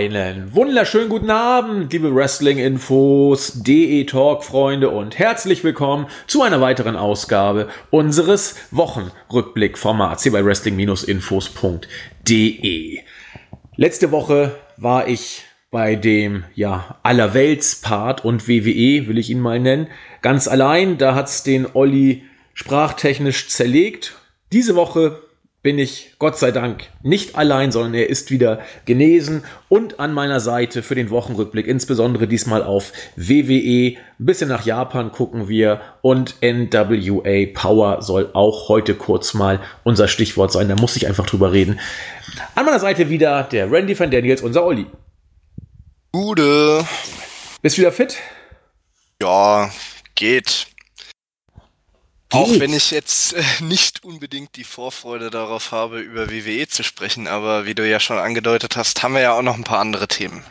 Einen wunderschönen guten Abend, liebe Wrestling-Infos, DE-Talk-Freunde und herzlich willkommen zu einer weiteren Ausgabe unseres Wochenrückblick-Formats hier bei Wrestling-Infos.de. Letzte Woche war ich bei dem ja Allerwelts-Part und WWE, will ich ihn mal nennen, ganz allein. Da hat's den Olli sprachtechnisch zerlegt. Diese Woche bin ich Gott sei Dank nicht allein, sondern er ist wieder genesen und an meiner Seite für den Wochenrückblick, insbesondere diesmal auf WWE. Ein bisschen nach Japan gucken wir und NWA Power soll auch heute kurz mal unser Stichwort sein. Da muss ich einfach drüber reden. An meiner Seite wieder der Randy van Daniels, unser Olli. Gute. Bist du wieder fit? Ja, geht. Auch wenn ich jetzt äh, nicht unbedingt die Vorfreude darauf habe, über WWE zu sprechen, aber wie du ja schon angedeutet hast, haben wir ja auch noch ein paar andere Themen.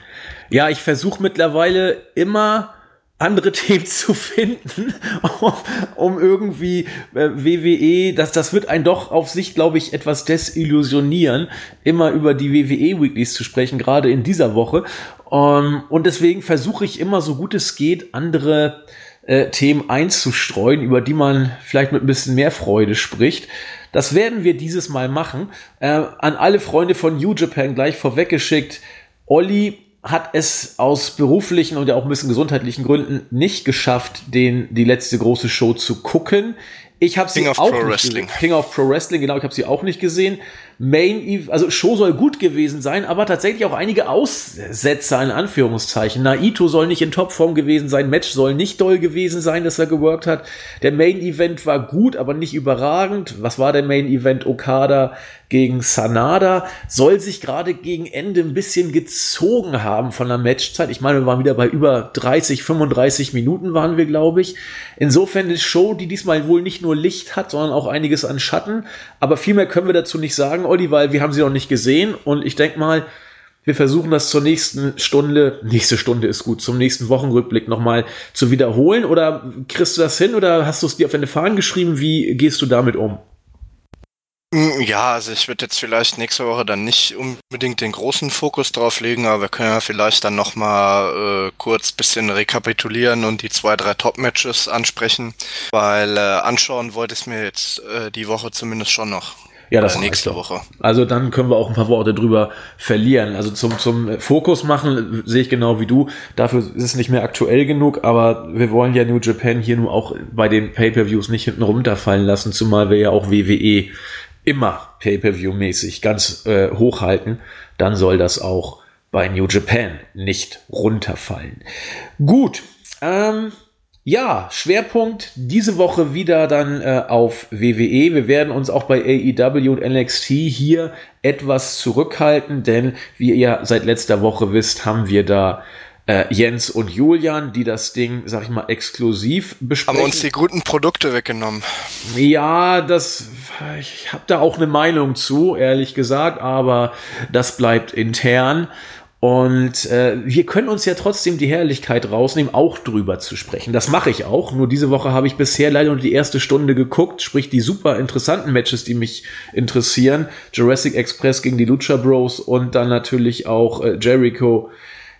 Ja, ich versuche mittlerweile immer andere Themen zu finden, um, um irgendwie äh, WWE, das, das wird einen doch auf sich, glaube ich, etwas desillusionieren, immer über die WWE Weeklies zu sprechen, gerade in dieser Woche. Um, und deswegen versuche ich immer, so gut es geht, andere äh, Themen einzustreuen, über die man vielleicht mit ein bisschen mehr Freude spricht. Das werden wir dieses Mal machen. Äh, an alle Freunde von New Japan gleich vorweggeschickt. Olli hat es aus beruflichen und ja auch ein bisschen gesundheitlichen Gründen nicht geschafft, den, die letzte große Show zu gucken. Ich habe sie King of auch Pro nicht Wrestling. gesehen. King of Pro Wrestling, genau, ich habe sie auch nicht gesehen. Main, Eve- also Show soll gut gewesen sein, aber tatsächlich auch einige Aussetzer in Anführungszeichen. Naito soll nicht in Topform gewesen sein, Match soll nicht doll gewesen sein, dass er geworkt hat. Der Main Event war gut, aber nicht überragend. Was war der Main Event? Okada gegen Sanada soll sich gerade gegen Ende ein bisschen gezogen haben von der Matchzeit. Ich meine, wir waren wieder bei über 30, 35 Minuten waren wir, glaube ich. Insofern eine Show, die diesmal wohl nicht nur Licht hat, sondern auch einiges an Schatten. Aber viel mehr können wir dazu nicht sagen, Olli, weil wir haben sie noch nicht gesehen. Und ich denke mal, wir versuchen das zur nächsten Stunde, nächste Stunde ist gut, zum nächsten Wochenrückblick nochmal zu wiederholen. Oder kriegst du das hin oder hast du es dir auf deine Fahnen geschrieben? Wie gehst du damit um? Mm, Ja, also ich würde jetzt vielleicht nächste Woche dann nicht unbedingt den großen Fokus drauf legen, aber wir können ja vielleicht dann nochmal äh, kurz bisschen rekapitulieren und die zwei, drei Top-Matches ansprechen, weil äh, anschauen wollte ich mir jetzt äh, die Woche zumindest schon noch. Ja, das reicht nächste. Woche. Also dann können wir auch ein paar Worte drüber verlieren. Also zum, zum Fokus machen sehe ich genau wie du. Dafür ist es nicht mehr aktuell genug, aber wir wollen ja New Japan hier nur auch bei den Pay-Per-Views nicht hinten runterfallen lassen, zumal wir ja auch WWE immer Pay-Per-View-mäßig ganz äh, hochhalten. Dann soll das auch bei New Japan nicht runterfallen. Gut, ähm, ja, Schwerpunkt diese Woche wieder dann äh, auf WWE. Wir werden uns auch bei AEW und NXT hier etwas zurückhalten, denn wie ihr seit letzter Woche wisst, haben wir da äh, Jens und Julian, die das Ding, sag ich mal, exklusiv besprechen. Haben uns die guten Produkte weggenommen. Ja, das, ich habe da auch eine Meinung zu, ehrlich gesagt, aber das bleibt intern. Und äh, wir können uns ja trotzdem die Herrlichkeit rausnehmen, auch drüber zu sprechen. Das mache ich auch. Nur diese Woche habe ich bisher leider nur die erste Stunde geguckt, sprich die super interessanten Matches, die mich interessieren. Jurassic Express gegen die Lucha Bros und dann natürlich auch äh, Jericho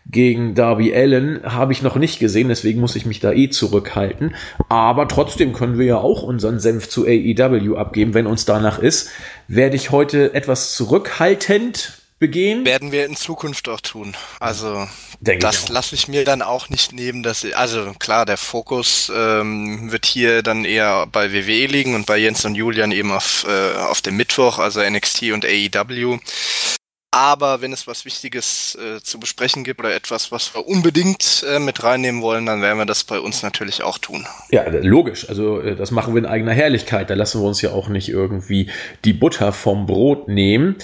gegen Darby Allen habe ich noch nicht gesehen, deswegen muss ich mich da eh zurückhalten. Aber trotzdem können wir ja auch unseren Senf zu AEW abgeben, wenn uns danach ist. Werde ich heute etwas zurückhaltend begehen. Werden wir in Zukunft auch tun. Also Denke ich das lasse ich mir dann auch nicht nehmen, dass also klar, der Fokus ähm, wird hier dann eher bei WWE liegen und bei Jens und Julian eben auf, äh, auf dem Mittwoch, also NXT und AEW. Aber wenn es was Wichtiges äh, zu besprechen gibt oder etwas, was wir unbedingt äh, mit reinnehmen wollen, dann werden wir das bei uns natürlich auch tun. Ja, logisch. Also äh, das machen wir in eigener Herrlichkeit. Da lassen wir uns ja auch nicht irgendwie die Butter vom Brot nehmen.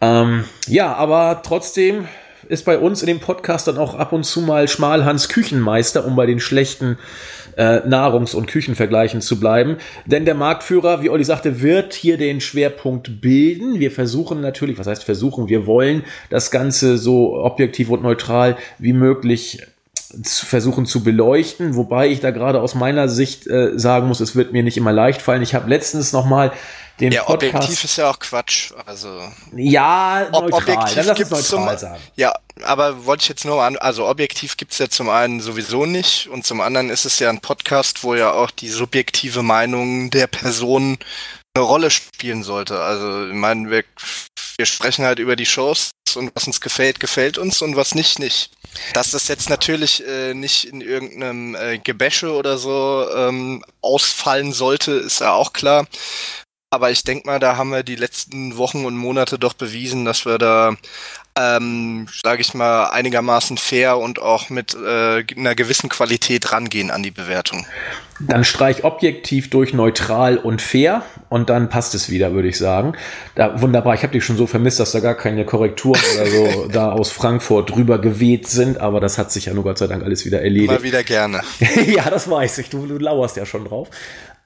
Ähm, ja, aber trotzdem ist bei uns in dem Podcast dann auch ab und zu mal Schmalhans Küchenmeister, um bei den schlechten äh, Nahrungs- und Küchenvergleichen zu bleiben. Denn der Marktführer, wie Olli sagte, wird hier den Schwerpunkt bilden. Wir versuchen natürlich, was heißt versuchen, wir wollen das Ganze so objektiv und neutral wie möglich zu versuchen zu beleuchten, wobei ich da gerade aus meiner Sicht äh, sagen muss, es wird mir nicht immer leicht fallen. Ich habe letztens noch mal den ja, Podcast. objektiv ist ja auch Quatsch. Also ja, ob, neutral. objektiv Dann lass es gibt's neutral zum, sagen. Ja, aber wollte ich jetzt nur an, also objektiv gibt's ja zum einen sowieso nicht und zum anderen ist es ja ein Podcast, wo ja auch die subjektive Meinung der Person eine Rolle spielen sollte. Also ich meine, wir, wir sprechen halt über die Shows und was uns gefällt, gefällt uns und was nicht, nicht. Dass das jetzt natürlich äh, nicht in irgendeinem äh, Gebäsche oder so ähm, ausfallen sollte, ist ja auch klar. Aber ich denke mal, da haben wir die letzten Wochen und Monate doch bewiesen, dass wir da, ähm, sage ich mal, einigermaßen fair und auch mit äh, einer gewissen Qualität rangehen an die Bewertung. Dann streich objektiv durch neutral und fair und dann passt es wieder, würde ich sagen. Da, wunderbar, ich habe dich schon so vermisst, dass da gar keine Korrekturen oder so da aus Frankfurt drüber geweht sind, aber das hat sich ja nur Gott sei Dank alles wieder erledigt. Mal wieder gerne. ja, das weiß ich, du, du lauerst ja schon drauf.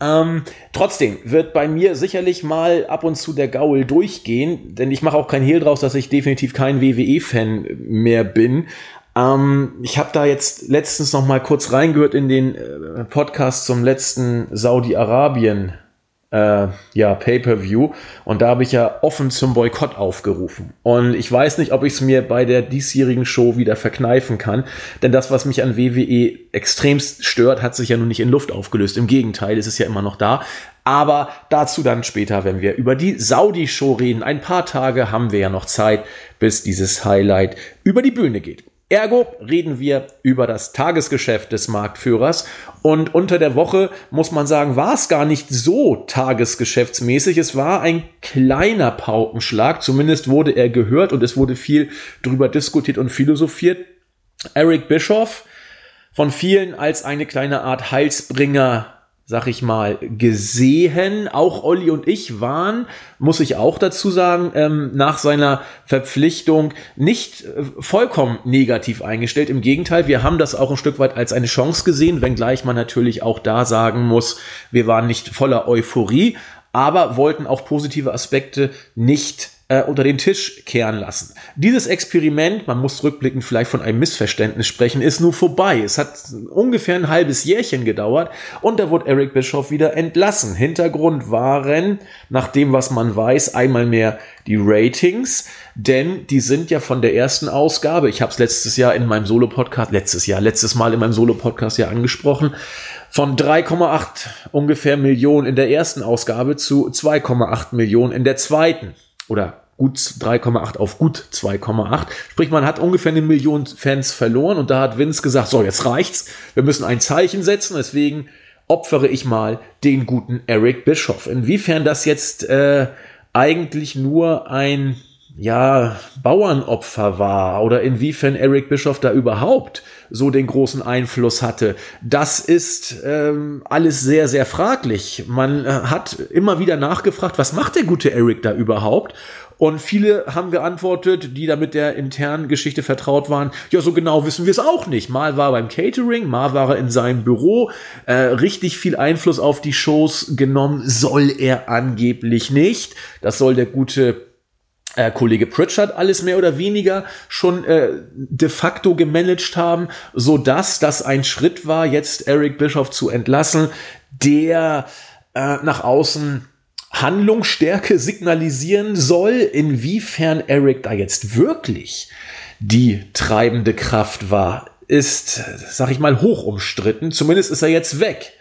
Ähm, trotzdem wird bei mir sicherlich mal ab und zu der Gaul durchgehen, denn ich mache auch kein Hehl draus, dass ich definitiv kein WWE-Fan mehr bin. Ähm, ich habe da jetzt letztens noch mal kurz reingehört in den äh, Podcast zum letzten Saudi-Arabien äh, ja, Pay-per-View. Und da habe ich ja offen zum Boykott aufgerufen. Und ich weiß nicht, ob ich es mir bei der diesjährigen Show wieder verkneifen kann. Denn das, was mich an WWE extremst stört, hat sich ja nun nicht in Luft aufgelöst. Im Gegenteil, es ist ja immer noch da. Aber dazu dann später, wenn wir über die Saudi-Show reden. Ein paar Tage haben wir ja noch Zeit, bis dieses Highlight über die Bühne geht. Ergo reden wir über das Tagesgeschäft des Marktführers. Und unter der Woche muss man sagen, war es gar nicht so tagesgeschäftsmäßig. Es war ein kleiner Paukenschlag. Zumindest wurde er gehört und es wurde viel drüber diskutiert und philosophiert. Eric Bischoff von vielen als eine kleine Art Heilsbringer sag ich mal, gesehen. Auch Olli und ich waren, muss ich auch dazu sagen, ähm, nach seiner Verpflichtung nicht äh, vollkommen negativ eingestellt. Im Gegenteil, wir haben das auch ein Stück weit als eine Chance gesehen, wenngleich man natürlich auch da sagen muss, wir waren nicht voller Euphorie, aber wollten auch positive Aspekte nicht äh, unter den Tisch kehren lassen. Dieses Experiment, man muss rückblickend vielleicht von einem Missverständnis sprechen, ist nur vorbei. Es hat ungefähr ein halbes Jährchen gedauert und da wurde Eric Bischoff wieder entlassen. Hintergrund waren, nach dem, was man weiß, einmal mehr die Ratings, denn die sind ja von der ersten Ausgabe, ich habe es letztes Jahr in meinem Solo-Podcast, letztes Jahr, letztes Mal in meinem Solo-Podcast ja angesprochen, von 3,8 ungefähr Millionen in der ersten Ausgabe zu 2,8 Millionen in der zweiten oder gut 3,8 auf gut 2,8. Sprich, man hat ungefähr eine Million Fans verloren und da hat Vince gesagt, so, jetzt reicht's. Wir müssen ein Zeichen setzen, deswegen opfere ich mal den guten Eric Bischoff. Inwiefern das jetzt äh, eigentlich nur ein ja, Bauernopfer war oder inwiefern Eric Bischoff da überhaupt so den großen Einfluss hatte, das ist ähm, alles sehr, sehr fraglich. Man äh, hat immer wieder nachgefragt, was macht der gute Eric da überhaupt? Und viele haben geantwortet, die da mit der internen Geschichte vertraut waren, ja, so genau wissen wir es auch nicht. Mal war er beim Catering, mal war er in seinem Büro, äh, richtig viel Einfluss auf die Shows genommen soll er angeblich nicht. Das soll der gute äh, Kollege Pritchard alles mehr oder weniger schon äh, de facto gemanagt haben, so dass das ein Schritt war, jetzt Eric Bischoff zu entlassen, der äh, nach außen Handlungsstärke signalisieren soll, inwiefern Eric da jetzt wirklich die treibende Kraft war, ist, sag ich mal, hoch umstritten. Zumindest ist er jetzt weg.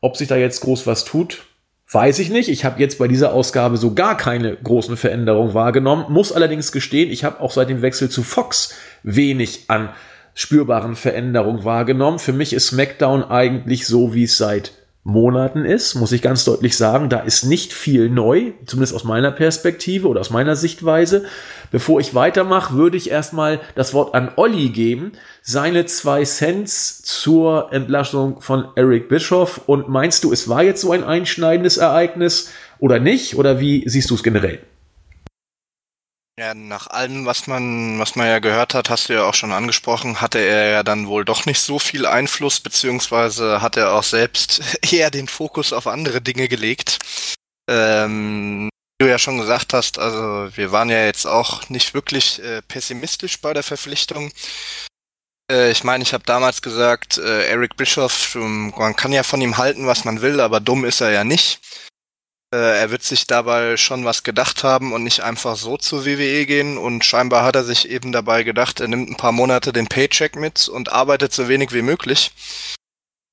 Ob sich da jetzt groß was tut, weiß ich nicht. Ich habe jetzt bei dieser Ausgabe so gar keine großen Veränderungen wahrgenommen, muss allerdings gestehen, ich habe auch seit dem Wechsel zu Fox wenig an spürbaren Veränderungen wahrgenommen. Für mich ist SmackDown eigentlich so, wie es seit Monaten ist, muss ich ganz deutlich sagen. Da ist nicht viel neu, zumindest aus meiner Perspektive oder aus meiner Sichtweise. Bevor ich weitermache, würde ich erstmal das Wort an Olli geben. Seine zwei Cents zur Entlassung von Eric Bischoff. Und meinst du, es war jetzt so ein einschneidendes Ereignis oder nicht? Oder wie siehst du es generell? Ja, nach allem, was man, was man ja gehört hat, hast du ja auch schon angesprochen, hatte er ja dann wohl doch nicht so viel Einfluss, beziehungsweise hat er auch selbst eher den Fokus auf andere Dinge gelegt. Ähm, wie du ja schon gesagt hast, also wir waren ja jetzt auch nicht wirklich äh, pessimistisch bei der Verpflichtung. Äh, ich meine, ich habe damals gesagt, äh, Eric Bischoff, man kann ja von ihm halten, was man will, aber dumm ist er ja nicht. Äh, er wird sich dabei schon was gedacht haben und nicht einfach so zur WWE gehen. Und scheinbar hat er sich eben dabei gedacht, er nimmt ein paar Monate den Paycheck mit und arbeitet so wenig wie möglich.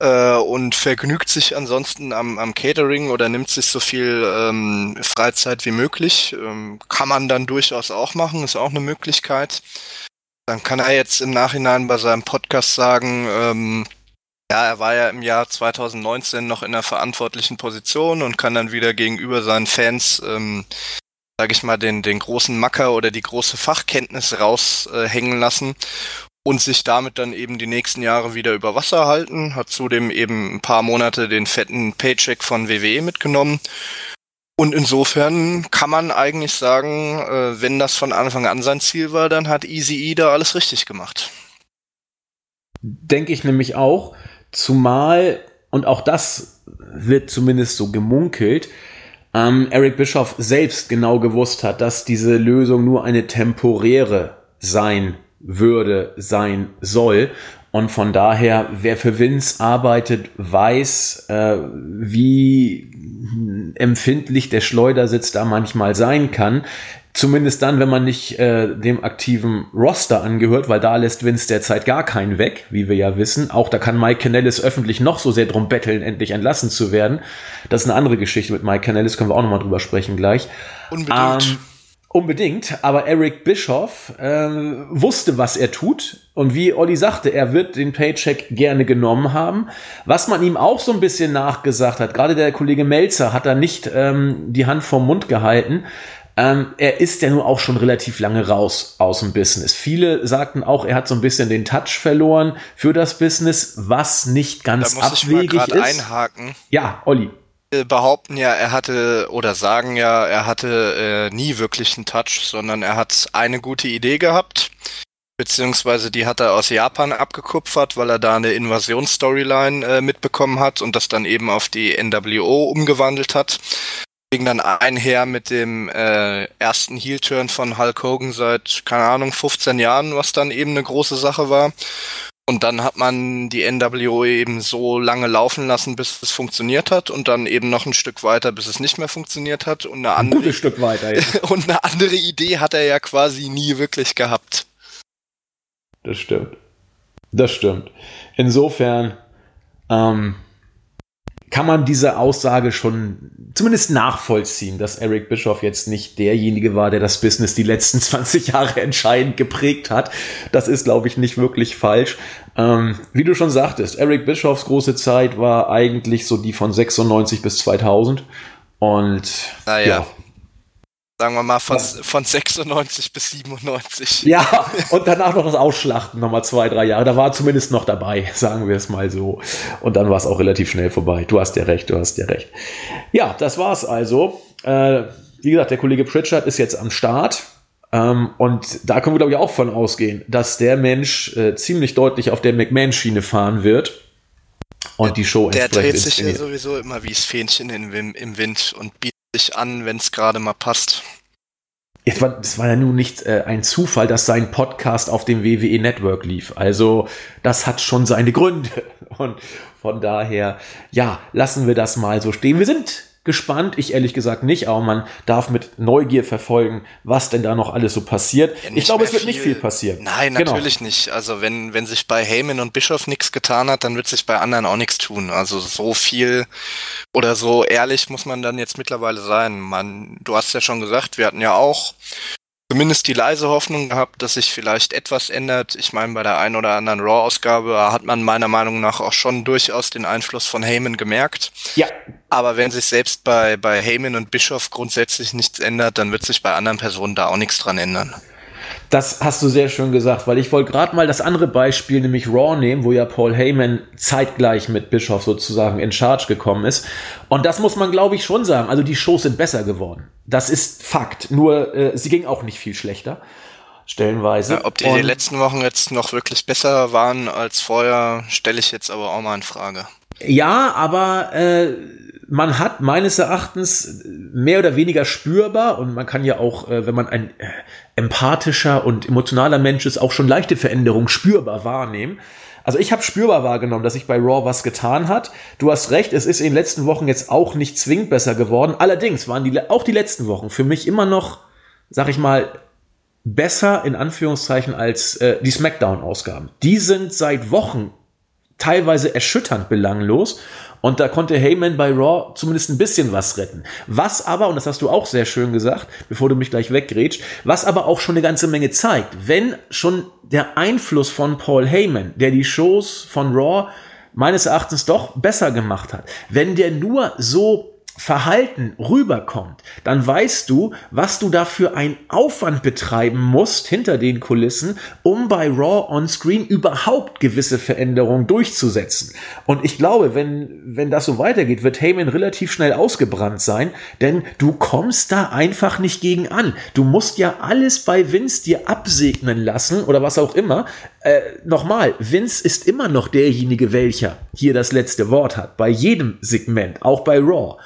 Äh, und vergnügt sich ansonsten am, am Catering oder nimmt sich so viel ähm, Freizeit wie möglich. Ähm, kann man dann durchaus auch machen, ist auch eine Möglichkeit. Dann kann er jetzt im Nachhinein bei seinem Podcast sagen, ähm, ja, er war ja im Jahr 2019 noch in einer verantwortlichen Position und kann dann wieder gegenüber seinen Fans, ähm, sage ich mal, den, den großen Macker oder die große Fachkenntnis raushängen äh, lassen und sich damit dann eben die nächsten Jahre wieder über Wasser halten. Hat zudem eben ein paar Monate den fetten Paycheck von WWE mitgenommen. Und insofern kann man eigentlich sagen, äh, wenn das von Anfang an sein Ziel war, dann hat Easy E da alles richtig gemacht. Denke ich nämlich auch. Zumal, und auch das wird zumindest so gemunkelt, ähm, Eric Bischoff selbst genau gewusst hat, dass diese Lösung nur eine temporäre sein würde, sein soll. Und von daher, wer für Vince arbeitet, weiß, äh, wie empfindlich der Schleudersitz da manchmal sein kann. Zumindest dann, wenn man nicht äh, dem aktiven Roster angehört, weil da lässt Vince derzeit gar keinen weg, wie wir ja wissen. Auch da kann Mike Canellis öffentlich noch so sehr drum betteln, endlich entlassen zu werden. Das ist eine andere Geschichte mit Mike Canellis, können wir auch nochmal drüber sprechen gleich. Unbedingt. Ähm, unbedingt, aber Eric Bischoff äh, wusste, was er tut. Und wie Olli sagte, er wird den Paycheck gerne genommen haben. Was man ihm auch so ein bisschen nachgesagt hat, gerade der Kollege Melzer hat da nicht ähm, die Hand vom Mund gehalten ähm, er ist ja nur auch schon relativ lange raus aus dem Business. Viele sagten auch, er hat so ein bisschen den Touch verloren für das Business, was nicht ganz da muss abwegig ich mal ist. einhaken. Ja, Olli behaupten ja, er hatte oder sagen ja, er hatte äh, nie wirklich einen Touch, sondern er hat eine gute Idee gehabt, beziehungsweise die hat er aus Japan abgekupfert, weil er da eine Invasionsstoryline äh, mitbekommen hat und das dann eben auf die NWO umgewandelt hat ging dann einher mit dem äh, ersten Heel-Turn von Hulk Hogan seit, keine Ahnung, 15 Jahren, was dann eben eine große Sache war. Und dann hat man die NWO eben so lange laufen lassen, bis es funktioniert hat und dann eben noch ein Stück weiter, bis es nicht mehr funktioniert hat. Und eine andere, ein gutes Stück weiter, ja. und eine andere Idee hat er ja quasi nie wirklich gehabt. Das stimmt. Das stimmt. Insofern, ähm, kann man diese Aussage schon zumindest nachvollziehen, dass Eric Bischoff jetzt nicht derjenige war, der das Business die letzten 20 Jahre entscheidend geprägt hat. Das ist, glaube ich, nicht wirklich falsch. Ähm, wie du schon sagtest, Eric Bischoffs große Zeit war eigentlich so die von 96 bis 2000. Und naja. ja, Sagen wir mal von, von 96 bis 97. Ja, und danach noch das Ausschlachten, nochmal zwei, drei Jahre. Da war zumindest noch dabei, sagen wir es mal so. Und dann war es auch relativ schnell vorbei. Du hast ja recht, du hast ja recht. Ja, das war's also. Äh, wie gesagt, der Kollege Pritchard ist jetzt am Start. Ähm, und da können wir, glaube ich, auch von ausgehen, dass der Mensch äh, ziemlich deutlich auf der McMahon-Schiene fahren wird. Und die Show Der dreht sich ja sowieso immer wie das Fähnchen im, im Wind und bietet sich an, wenn es gerade mal passt. Es war, es war ja nun nicht äh, ein Zufall, dass sein Podcast auf dem WWE Network lief. Also das hat schon seine Gründe. Und von daher, ja, lassen wir das mal so stehen. Wir sind gespannt. Ich ehrlich gesagt nicht, aber man darf mit Neugier verfolgen, was denn da noch alles so passiert. Ja, ich glaube, es wird viel. nicht viel passieren. Nein, genau. natürlich nicht. Also wenn, wenn sich bei Heyman und Bischof nichts getan hat, dann wird sich bei anderen auch nichts tun. Also so viel oder so ehrlich muss man dann jetzt mittlerweile sein. Man, du hast ja schon gesagt, wir hatten ja auch zumindest die leise Hoffnung gehabt, dass sich vielleicht etwas ändert. Ich meine, bei der einen oder anderen Raw-Ausgabe hat man meiner Meinung nach auch schon durchaus den Einfluss von Heyman gemerkt. Ja. Aber wenn sich selbst bei, bei Heyman und Bischof grundsätzlich nichts ändert, dann wird sich bei anderen Personen da auch nichts dran ändern. Das hast du sehr schön gesagt, weil ich wollte gerade mal das andere Beispiel, nämlich Raw nehmen, wo ja Paul Heyman zeitgleich mit Bischof sozusagen in Charge gekommen ist. Und das muss man, glaube ich, schon sagen. Also die Shows sind besser geworden. Das ist Fakt. Nur äh, sie ging auch nicht viel schlechter. Stellenweise. Ja, ob die, die letzten Wochen jetzt noch wirklich besser waren als vorher, stelle ich jetzt aber auch mal in Frage. Ja, aber äh, man hat meines Erachtens mehr oder weniger spürbar und man kann ja auch, äh, wenn man ein äh, empathischer und emotionaler Mensch ist, auch schon leichte Veränderungen spürbar wahrnehmen. Also ich habe spürbar wahrgenommen, dass sich bei Raw was getan hat. Du hast recht, es ist in den letzten Wochen jetzt auch nicht zwingend besser geworden. Allerdings waren die auch die letzten Wochen für mich immer noch, sag ich mal, besser in Anführungszeichen als äh, die SmackDown-Ausgaben. Die sind seit Wochen teilweise erschütternd belanglos und da konnte Heyman bei Raw zumindest ein bisschen was retten. Was aber, und das hast du auch sehr schön gesagt, bevor du mich gleich weggrätscht, was aber auch schon eine ganze Menge zeigt, wenn schon der Einfluss von Paul Heyman, der die Shows von Raw meines Erachtens doch besser gemacht hat, wenn der nur so Verhalten rüberkommt, dann weißt du, was du dafür einen Aufwand betreiben musst hinter den Kulissen, um bei Raw on Screen überhaupt gewisse Veränderungen durchzusetzen. Und ich glaube, wenn, wenn das so weitergeht, wird Heyman relativ schnell ausgebrannt sein, denn du kommst da einfach nicht gegen an. Du musst ja alles bei Vince dir absegnen lassen oder was auch immer. Äh, nochmal, Vince ist immer noch derjenige, welcher hier das letzte Wort hat, bei jedem Segment, auch bei Raw.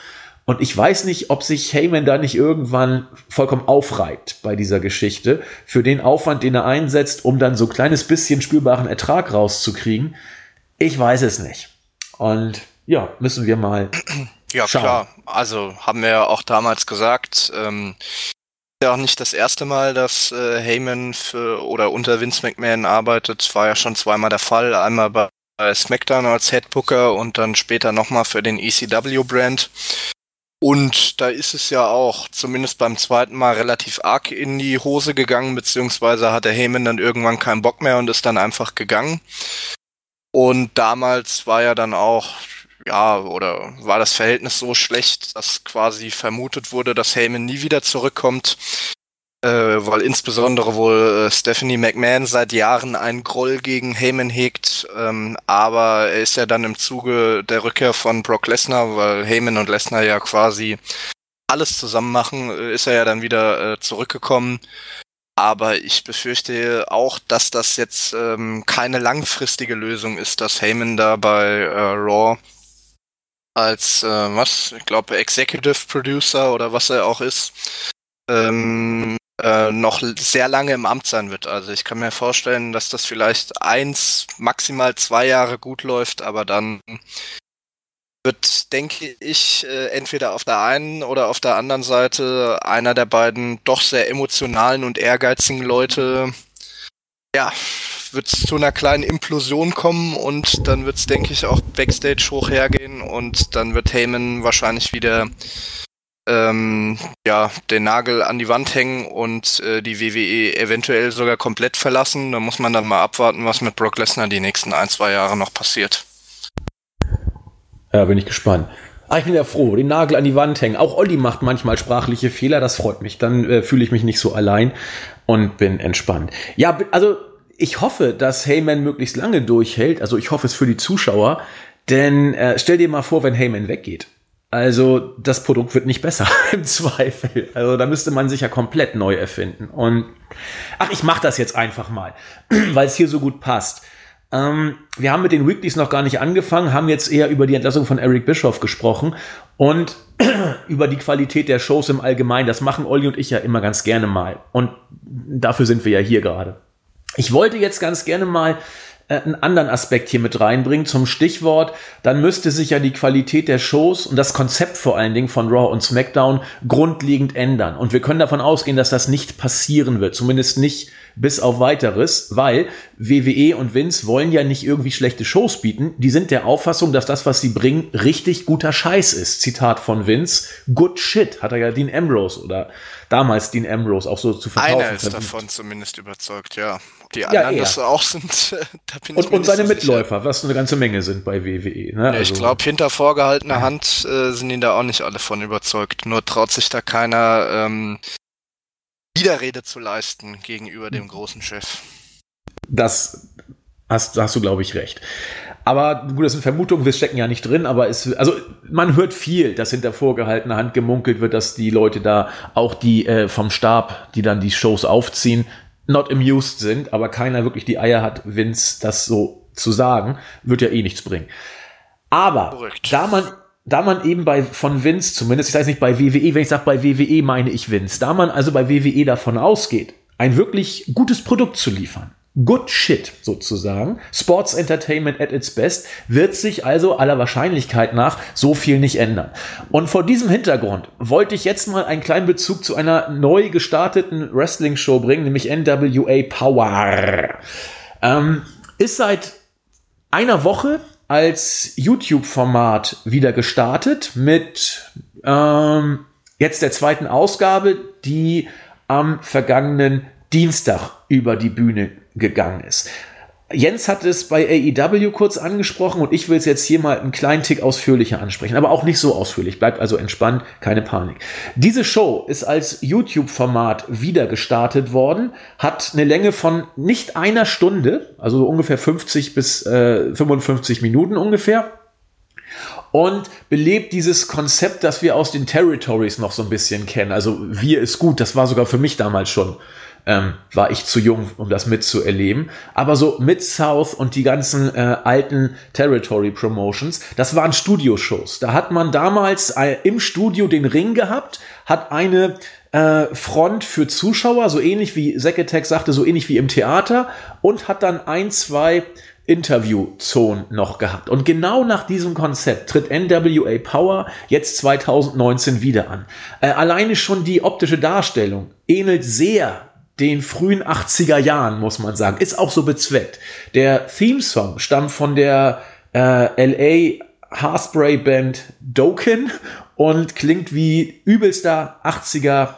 Und ich weiß nicht, ob sich Heyman da nicht irgendwann vollkommen aufreibt bei dieser Geschichte für den Aufwand, den er einsetzt, um dann so ein kleines bisschen spürbaren Ertrag rauszukriegen. Ich weiß es nicht. Und ja, müssen wir mal. Ja, schauen. klar. Also haben wir ja auch damals gesagt, ähm, ja auch nicht das erste Mal, dass äh, Heyman für oder unter Vince McMahon arbeitet. War ja schon zweimal der Fall. Einmal bei SmackDown als Headbooker und dann später nochmal für den ECW-Brand. Und da ist es ja auch zumindest beim zweiten Mal relativ arg in die Hose gegangen, beziehungsweise hat der Heyman dann irgendwann keinen Bock mehr und ist dann einfach gegangen. Und damals war ja dann auch, ja, oder war das Verhältnis so schlecht, dass quasi vermutet wurde, dass Heyman nie wieder zurückkommt äh, weil insbesondere wohl äh, Stephanie McMahon seit Jahren einen Groll gegen Heyman hegt, ähm, aber er ist ja dann im Zuge der Rückkehr von Brock Lesnar, weil Heyman und Lesnar ja quasi alles zusammen machen, äh, ist er ja dann wieder äh, zurückgekommen. Aber ich befürchte auch, dass das jetzt ähm, keine langfristige Lösung ist, dass Heyman da bei äh, Raw als äh, was, ich glaube Executive Producer oder was er auch ist, ähm, äh, noch sehr lange im Amt sein wird. Also ich kann mir vorstellen, dass das vielleicht eins, maximal zwei Jahre gut läuft, aber dann wird, denke ich, äh, entweder auf der einen oder auf der anderen Seite einer der beiden doch sehr emotionalen und ehrgeizigen Leute, ja, wird es zu einer kleinen Implosion kommen und dann wird es, denke ich, auch Backstage hoch hergehen und dann wird Heyman wahrscheinlich wieder ähm, ja, den Nagel an die Wand hängen und äh, die WWE eventuell sogar komplett verlassen. Da muss man dann mal abwarten, was mit Brock Lesnar die nächsten ein, zwei Jahre noch passiert. Ja, bin ich gespannt. Ah, ich bin ja froh, den Nagel an die Wand hängen. Auch Olli macht manchmal sprachliche Fehler, das freut mich. Dann äh, fühle ich mich nicht so allein und bin entspannt. Ja, also ich hoffe, dass Heyman möglichst lange durchhält. Also ich hoffe es für die Zuschauer. Denn äh, stell dir mal vor, wenn Heyman weggeht also das Produkt wird nicht besser im Zweifel. Also da müsste man sich ja komplett neu erfinden. Und ach, ich mache das jetzt einfach mal, weil es hier so gut passt. Ähm, wir haben mit den Weeklies noch gar nicht angefangen, haben jetzt eher über die Entlassung von Eric Bischoff gesprochen und über die Qualität der Shows im Allgemeinen. Das machen Olli und ich ja immer ganz gerne mal. Und dafür sind wir ja hier gerade. Ich wollte jetzt ganz gerne mal äh, einen anderen Aspekt hier mit reinbringen zum Stichwort, dann müsste sich ja die Qualität der Shows und das Konzept vor allen Dingen von Raw und SmackDown grundlegend ändern. Und wir können davon ausgehen, dass das nicht passieren wird, zumindest nicht bis auf weiteres, weil WWE und Vince wollen ja nicht irgendwie schlechte Shows bieten. Die sind der Auffassung, dass das, was sie bringen, richtig guter Scheiß ist. Zitat von Vince. Good shit, hat er ja Dean Ambrose oder damals Dean Ambrose auch so zu verkaufen. Einer ist davon zumindest überzeugt, ja. Die ja, anderen das auch sind, da bin und, ich Und seine Mitläufer, was eine ganze Menge sind bei WWE. Ne? Ja, ich also, glaube, hinter vorgehaltener Hand äh, sind ihn da auch nicht alle von überzeugt. Nur traut sich da keiner ähm, Widerrede zu leisten gegenüber dem großen Chef. Das hast, hast du, glaube ich, recht. Aber gut, das sind Vermutungen, wir stecken ja nicht drin, aber es, also man hört viel, dass hinter vorgehaltener Hand gemunkelt wird, dass die Leute da auch die äh, vom Stab, die dann die Shows aufziehen, not amused sind, aber keiner wirklich die Eier hat, Vince das so zu sagen, wird ja eh nichts bringen. Aber Verrückt. da man da man eben bei von Vince, zumindest ich sage nicht bei WWE, wenn ich sage bei WWE meine ich Vince, da man also bei WWE davon ausgeht, ein wirklich gutes Produkt zu liefern, Good Shit sozusagen, Sports Entertainment at its best, wird sich also aller Wahrscheinlichkeit nach so viel nicht ändern. Und vor diesem Hintergrund wollte ich jetzt mal einen kleinen Bezug zu einer neu gestarteten Wrestling-Show bringen, nämlich NWA Power. Ähm, ist seit einer Woche als YouTube-Format wieder gestartet mit ähm, jetzt der zweiten Ausgabe, die am vergangenen Dienstag über die Bühne gegangen ist. Jens hat es bei AEW kurz angesprochen und ich will es jetzt hier mal einen kleinen Tick ausführlicher ansprechen, aber auch nicht so ausführlich. Bleibt also entspannt, keine Panik. Diese Show ist als YouTube-Format wieder gestartet worden, hat eine Länge von nicht einer Stunde, also ungefähr 50 bis äh, 55 Minuten ungefähr und belebt dieses Konzept, das wir aus den Territories noch so ein bisschen kennen. Also wir ist gut, das war sogar für mich damals schon ähm, war ich zu jung, um das mitzuerleben. Aber so Mid-South und die ganzen äh, alten Territory Promotions, das waren Studioshows. Da hat man damals äh, im Studio den Ring gehabt, hat eine äh, Front für Zuschauer, so ähnlich wie Zeketek sagte, so ähnlich wie im Theater und hat dann ein, zwei Interviewzonen noch gehabt. Und genau nach diesem Konzept tritt NWA Power jetzt 2019 wieder an. Äh, alleine schon die optische Darstellung ähnelt sehr den frühen 80er Jahren, muss man sagen. Ist auch so bezweckt. Der Theme-Song stammt von der äh, LA Haarspray Band Doken und klingt wie übelster 80er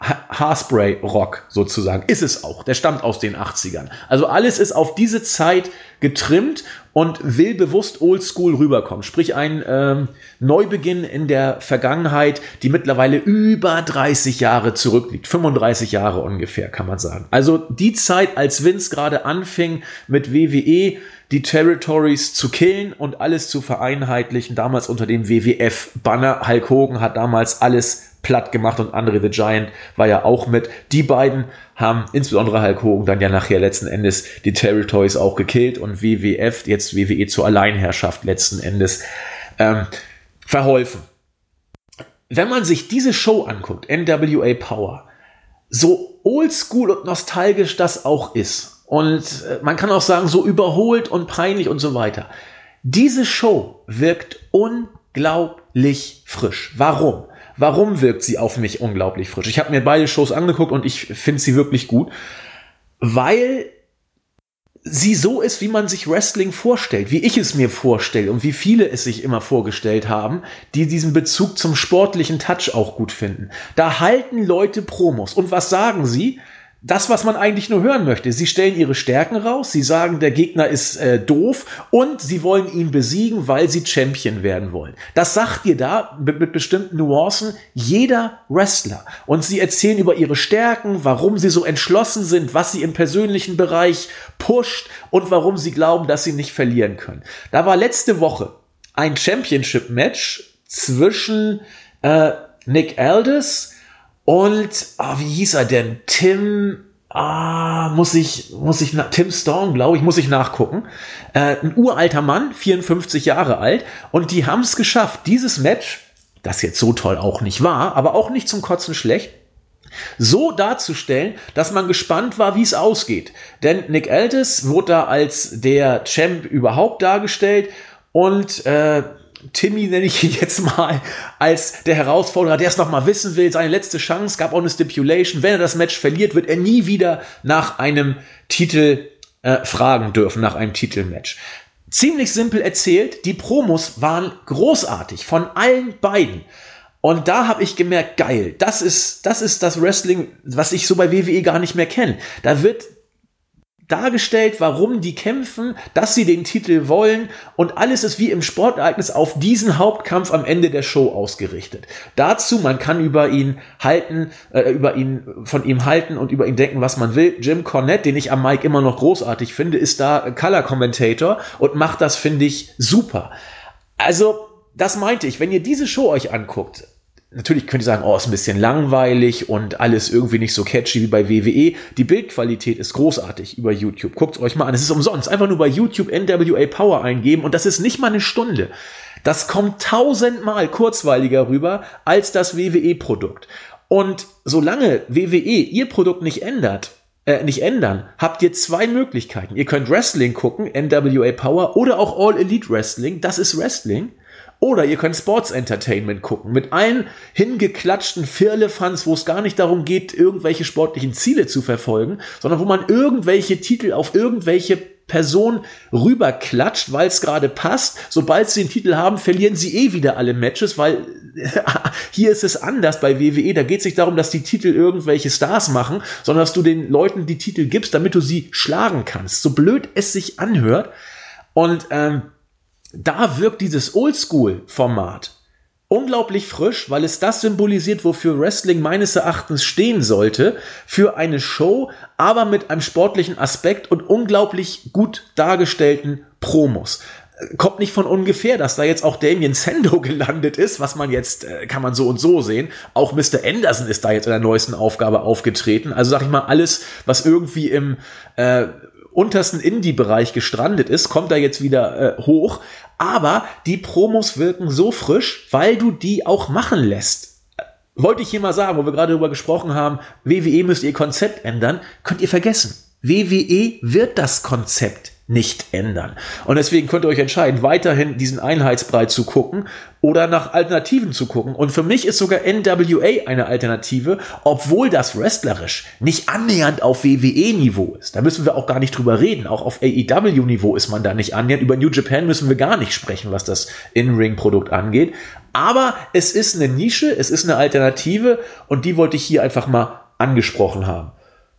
Haarspray-Rock sozusagen. Ist es auch. Der stammt aus den 80ern. Also alles ist auf diese Zeit getrimmt und will bewusst oldschool rüberkommen. Sprich ein ähm, Neubeginn in der Vergangenheit, die mittlerweile über 30 Jahre zurückliegt. 35 Jahre ungefähr, kann man sagen. Also die Zeit, als Vince gerade anfing mit WWE, die Territories zu killen und alles zu vereinheitlichen, damals unter dem WWF-Banner. Hulk Hogan hat damals alles platt gemacht und Andre the Giant war ja auch mit. Die beiden haben insbesondere Hulk Hogan dann ja nachher letzten Endes die Territories auch gekillt und WWF, jetzt WWE zur Alleinherrschaft letzten Endes ähm, verholfen. Wenn man sich diese Show anguckt, NWA Power, so oldschool und nostalgisch das auch ist, und äh, man kann auch sagen, so überholt und peinlich und so weiter. Diese Show wirkt unglaublich frisch. Warum? Warum wirkt sie auf mich unglaublich frisch? Ich habe mir beide Shows angeguckt und ich finde sie wirklich gut, weil sie so ist, wie man sich Wrestling vorstellt, wie ich es mir vorstelle und wie viele es sich immer vorgestellt haben, die diesen Bezug zum sportlichen Touch auch gut finden. Da halten Leute Promos. Und was sagen sie? Das, was man eigentlich nur hören möchte. Sie stellen ihre Stärken raus, sie sagen, der Gegner ist äh, doof und sie wollen ihn besiegen, weil sie Champion werden wollen. Das sagt dir da mit, mit bestimmten Nuancen jeder Wrestler. Und sie erzählen über ihre Stärken, warum sie so entschlossen sind, was sie im persönlichen Bereich pusht und warum sie glauben, dass sie nicht verlieren können. Da war letzte Woche ein Championship-Match zwischen äh, Nick Aldis und, ah, wie hieß er denn? Tim, ah, muss ich, muss ich, Tim Storm, glaube ich, muss ich nachgucken. Äh, ein uralter Mann, 54 Jahre alt. Und die haben es geschafft, dieses Match, das jetzt so toll auch nicht war, aber auch nicht zum Kotzen schlecht, so darzustellen, dass man gespannt war, wie es ausgeht. Denn Nick Aldis wurde da als der Champ überhaupt dargestellt und äh, Timmy nenne ich ihn jetzt mal als der Herausforderer, der es nochmal wissen will, seine letzte Chance, gab auch eine Stipulation, wenn er das Match verliert, wird er nie wieder nach einem Titel äh, fragen dürfen, nach einem Titelmatch. Ziemlich simpel erzählt, die Promos waren großartig von allen beiden. Und da habe ich gemerkt, geil, das ist, das ist das Wrestling, was ich so bei WWE gar nicht mehr kenne. Da wird dargestellt, warum die kämpfen, dass sie den Titel wollen und alles ist wie im Sportereignis auf diesen Hauptkampf am Ende der Show ausgerichtet. Dazu, man kann über ihn halten, äh, über ihn, von ihm halten und über ihn denken, was man will. Jim Cornette, den ich am Mike immer noch großartig finde, ist da Color Commentator und macht das, finde ich, super. Also, das meinte ich, wenn ihr diese Show euch anguckt, Natürlich könnt ihr sagen, oh, ist ein bisschen langweilig und alles irgendwie nicht so catchy wie bei WWE. Die Bildqualität ist großartig über YouTube. Guckt euch mal an. Es ist umsonst. Einfach nur bei YouTube NWA Power eingeben und das ist nicht mal eine Stunde. Das kommt tausendmal kurzweiliger rüber als das WWE-Produkt. Und solange WWE ihr Produkt nicht ändert, äh, nicht ändern, habt ihr zwei Möglichkeiten. Ihr könnt Wrestling gucken, NWA Power oder auch All Elite Wrestling, das ist Wrestling. Oder ihr könnt Sports Entertainment gucken mit allen hingeklatschten Firlefanz, wo es gar nicht darum geht, irgendwelche sportlichen Ziele zu verfolgen, sondern wo man irgendwelche Titel auf irgendwelche Person rüberklatscht, weil es gerade passt. Sobald sie den Titel haben, verlieren sie eh wieder alle Matches, weil hier ist es anders bei WWE. Da geht es nicht darum, dass die Titel irgendwelche Stars machen, sondern dass du den Leuten die Titel gibst, damit du sie schlagen kannst. So blöd es sich anhört. Und ähm, da wirkt dieses Oldschool-Format unglaublich frisch, weil es das symbolisiert, wofür Wrestling meines Erachtens stehen sollte, für eine Show, aber mit einem sportlichen Aspekt und unglaublich gut dargestellten Promos. Kommt nicht von ungefähr, dass da jetzt auch Damien Sando gelandet ist, was man jetzt, äh, kann man so und so sehen. Auch Mr. Anderson ist da jetzt in der neuesten Aufgabe aufgetreten. Also sag ich mal, alles, was irgendwie im äh, untersten Indie-Bereich gestrandet ist, kommt da jetzt wieder äh, hoch. Aber die Promos wirken so frisch, weil du die auch machen lässt. Wollte ich hier mal sagen, wo wir gerade darüber gesprochen haben, WWE müsst ihr Konzept ändern, könnt ihr vergessen. WWE wird das Konzept nicht ändern. Und deswegen könnt ihr euch entscheiden, weiterhin diesen Einheitsbrei zu gucken oder nach Alternativen zu gucken. Und für mich ist sogar NWA eine Alternative, obwohl das wrestlerisch nicht annähernd auf WWE-Niveau ist. Da müssen wir auch gar nicht drüber reden. Auch auf AEW-Niveau ist man da nicht annähernd. Über New Japan müssen wir gar nicht sprechen, was das In-Ring-Produkt angeht. Aber es ist eine Nische, es ist eine Alternative und die wollte ich hier einfach mal angesprochen haben.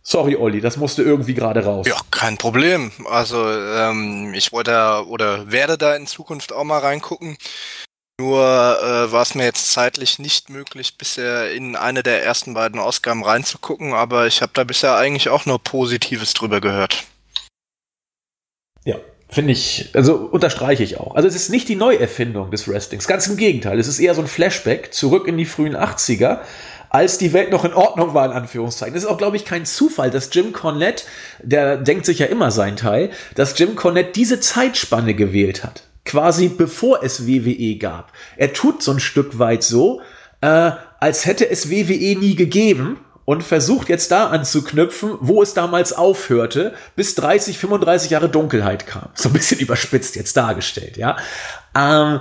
Sorry, Olli, das musste irgendwie gerade raus. Ja, kein Problem. Also ähm, ich wollte oder werde da in Zukunft auch mal reingucken. Nur äh, war es mir jetzt zeitlich nicht möglich, bisher in eine der ersten beiden Ausgaben reinzugucken, aber ich habe da bisher eigentlich auch nur Positives drüber gehört. Ja, finde ich, also unterstreiche ich auch. Also es ist nicht die Neuerfindung des Wrestlings, ganz im Gegenteil. Es ist eher so ein Flashback zurück in die frühen 80er als die Welt noch in Ordnung war, in Anführungszeichen. Das ist auch, glaube ich, kein Zufall, dass Jim Cornette, der denkt sich ja immer sein Teil, dass Jim Cornette diese Zeitspanne gewählt hat. Quasi bevor es WWE gab. Er tut so ein Stück weit so, äh, als hätte es WWE nie gegeben und versucht jetzt da anzuknüpfen, wo es damals aufhörte, bis 30, 35 Jahre Dunkelheit kam. So ein bisschen überspitzt jetzt dargestellt, ja. Ähm,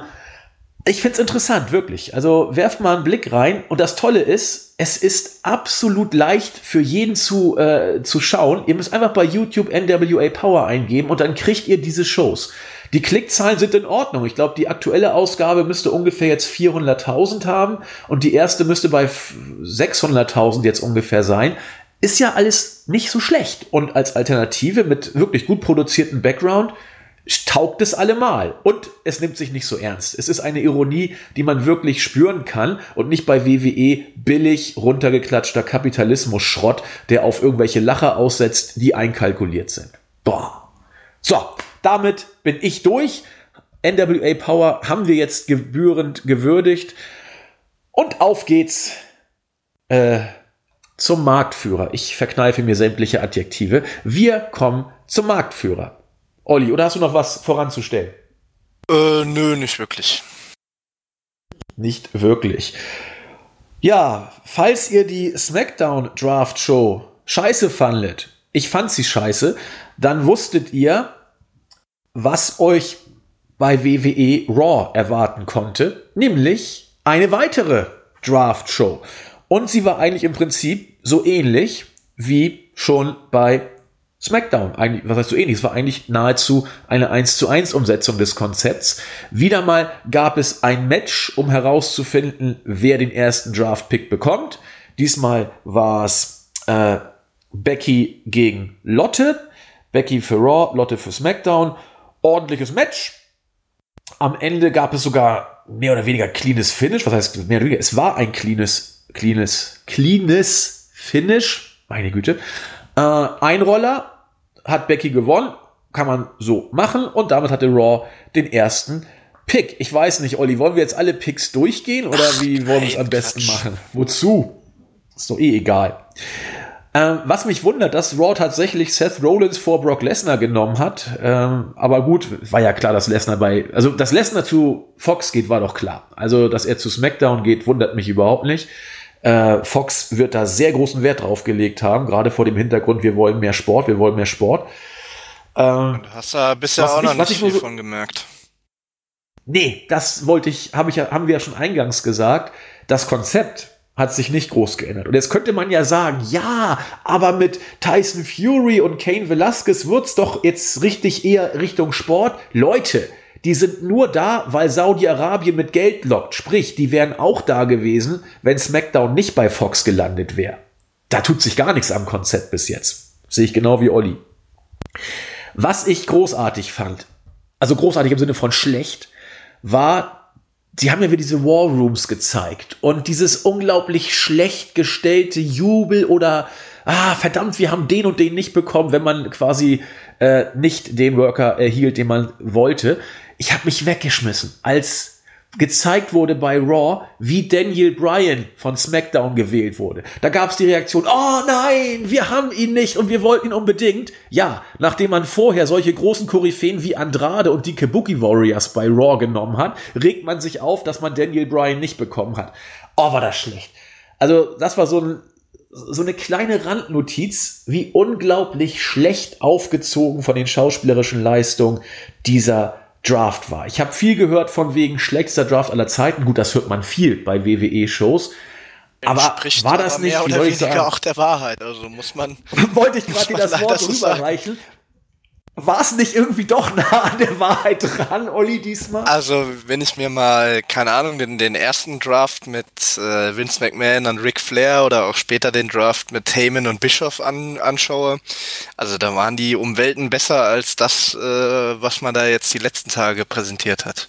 ich find's interessant, wirklich. Also werft mal einen Blick rein. Und das Tolle ist, es ist absolut leicht für jeden zu, äh, zu schauen. Ihr müsst einfach bei YouTube NWA Power eingeben und dann kriegt ihr diese Shows. Die Klickzahlen sind in Ordnung. Ich glaube, die aktuelle Ausgabe müsste ungefähr jetzt 400.000 haben und die erste müsste bei 600.000 jetzt ungefähr sein. Ist ja alles nicht so schlecht. Und als Alternative mit wirklich gut produzierten Background taugt es allemal. Und es nimmt sich nicht so ernst. Es ist eine Ironie, die man wirklich spüren kann und nicht bei WWE billig runtergeklatschter Kapitalismus-Schrott, der auf irgendwelche Lacher aussetzt, die einkalkuliert sind. Boah. So, damit bin ich durch. NWA Power haben wir jetzt gebührend gewürdigt. Und auf geht's äh, zum Marktführer. Ich verkneife mir sämtliche Adjektive. Wir kommen zum Marktführer. Olli, oder hast du noch was voranzustellen? Äh, nö, nicht wirklich. Nicht wirklich. Ja, falls ihr die SmackDown Draft Show scheiße fandet, ich fand sie scheiße, dann wusstet ihr, was euch bei WWE Raw erwarten konnte, nämlich eine weitere Draft Show. Und sie war eigentlich im Prinzip so ähnlich wie schon bei SmackDown, eigentlich, was heißt so ähnlich, es war eigentlich nahezu eine 1 zu 1 Umsetzung des Konzepts. Wieder mal gab es ein Match, um herauszufinden, wer den ersten Draft-Pick bekommt. Diesmal war es äh, Becky gegen Lotte. Becky für Raw, Lotte für SmackDown. Ordentliches Match. Am Ende gab es sogar mehr oder weniger cleanes Finish. Was heißt mehr oder weniger? Es war ein cleanes, cleanes, cleanes Finish. Meine Güte. Äh, Einroller hat Becky gewonnen, kann man so machen und damit hatte Raw den ersten Pick. Ich weiß nicht, Olli, wollen wir jetzt alle Picks durchgehen oder Ach, wie wollen wir es am besten Quatsch. machen? Wozu? Ist doch eh egal. Ähm, was mich wundert, dass Raw tatsächlich Seth Rollins vor Brock Lesnar genommen hat. Ähm, aber gut, war ja klar, dass Lesnar bei, also dass Lesnar zu Fox geht, war doch klar. Also, dass er zu SmackDown geht, wundert mich überhaupt nicht. Äh, Fox wird da sehr großen Wert drauf gelegt haben, gerade vor dem Hintergrund, wir wollen mehr Sport, wir wollen mehr Sport. Ähm, hast du bisher auch noch nicht viel so, von gemerkt. Nee, das wollte ich, hab ich, haben wir ja schon eingangs gesagt. Das Konzept hat sich nicht groß geändert. Und jetzt könnte man ja sagen, ja, aber mit Tyson Fury und Kane Velasquez wird's doch jetzt richtig eher Richtung Sport. Leute, die sind nur da, weil Saudi-Arabien mit Geld lockt. Sprich, die wären auch da gewesen, wenn SmackDown nicht bei Fox gelandet wäre. Da tut sich gar nichts am Konzept bis jetzt. Sehe ich genau wie Olli. Was ich großartig fand, also großartig im Sinne von schlecht, war die haben mir wieder diese War Rooms gezeigt und dieses unglaublich schlecht gestellte Jubel oder ah verdammt, wir haben den und den nicht bekommen, wenn man quasi äh, nicht den Worker erhielt, den man wollte. Ich habe mich weggeschmissen, als gezeigt wurde bei Raw, wie Daniel Bryan von SmackDown gewählt wurde. Da gab es die Reaktion, oh nein, wir haben ihn nicht und wir wollten ihn unbedingt. Ja, nachdem man vorher solche großen Koryphäen wie Andrade und die Kabuki Warriors bei Raw genommen hat, regt man sich auf, dass man Daniel Bryan nicht bekommen hat. Oh, war das schlecht. Also, das war so ein, so eine kleine Randnotiz, wie unglaublich schlecht aufgezogen von den schauspielerischen Leistungen dieser Draft war. Ich habe viel gehört von wegen schlechtester Draft aller Zeiten. Gut, das hört man viel bei WWE-Shows. Aber war das nicht mehr oder weniger auch der Wahrheit? Also muss man. Wollte ich gerade das Wort rüberreichen. War es nicht irgendwie doch nah an der Wahrheit dran, Olli, diesmal? Also, wenn ich mir mal, keine Ahnung, den, den ersten Draft mit äh, Vince McMahon und Ric Flair oder auch später den Draft mit Heyman und Bischoff an, anschaue, also da waren die um Welten besser als das, äh, was man da jetzt die letzten Tage präsentiert hat.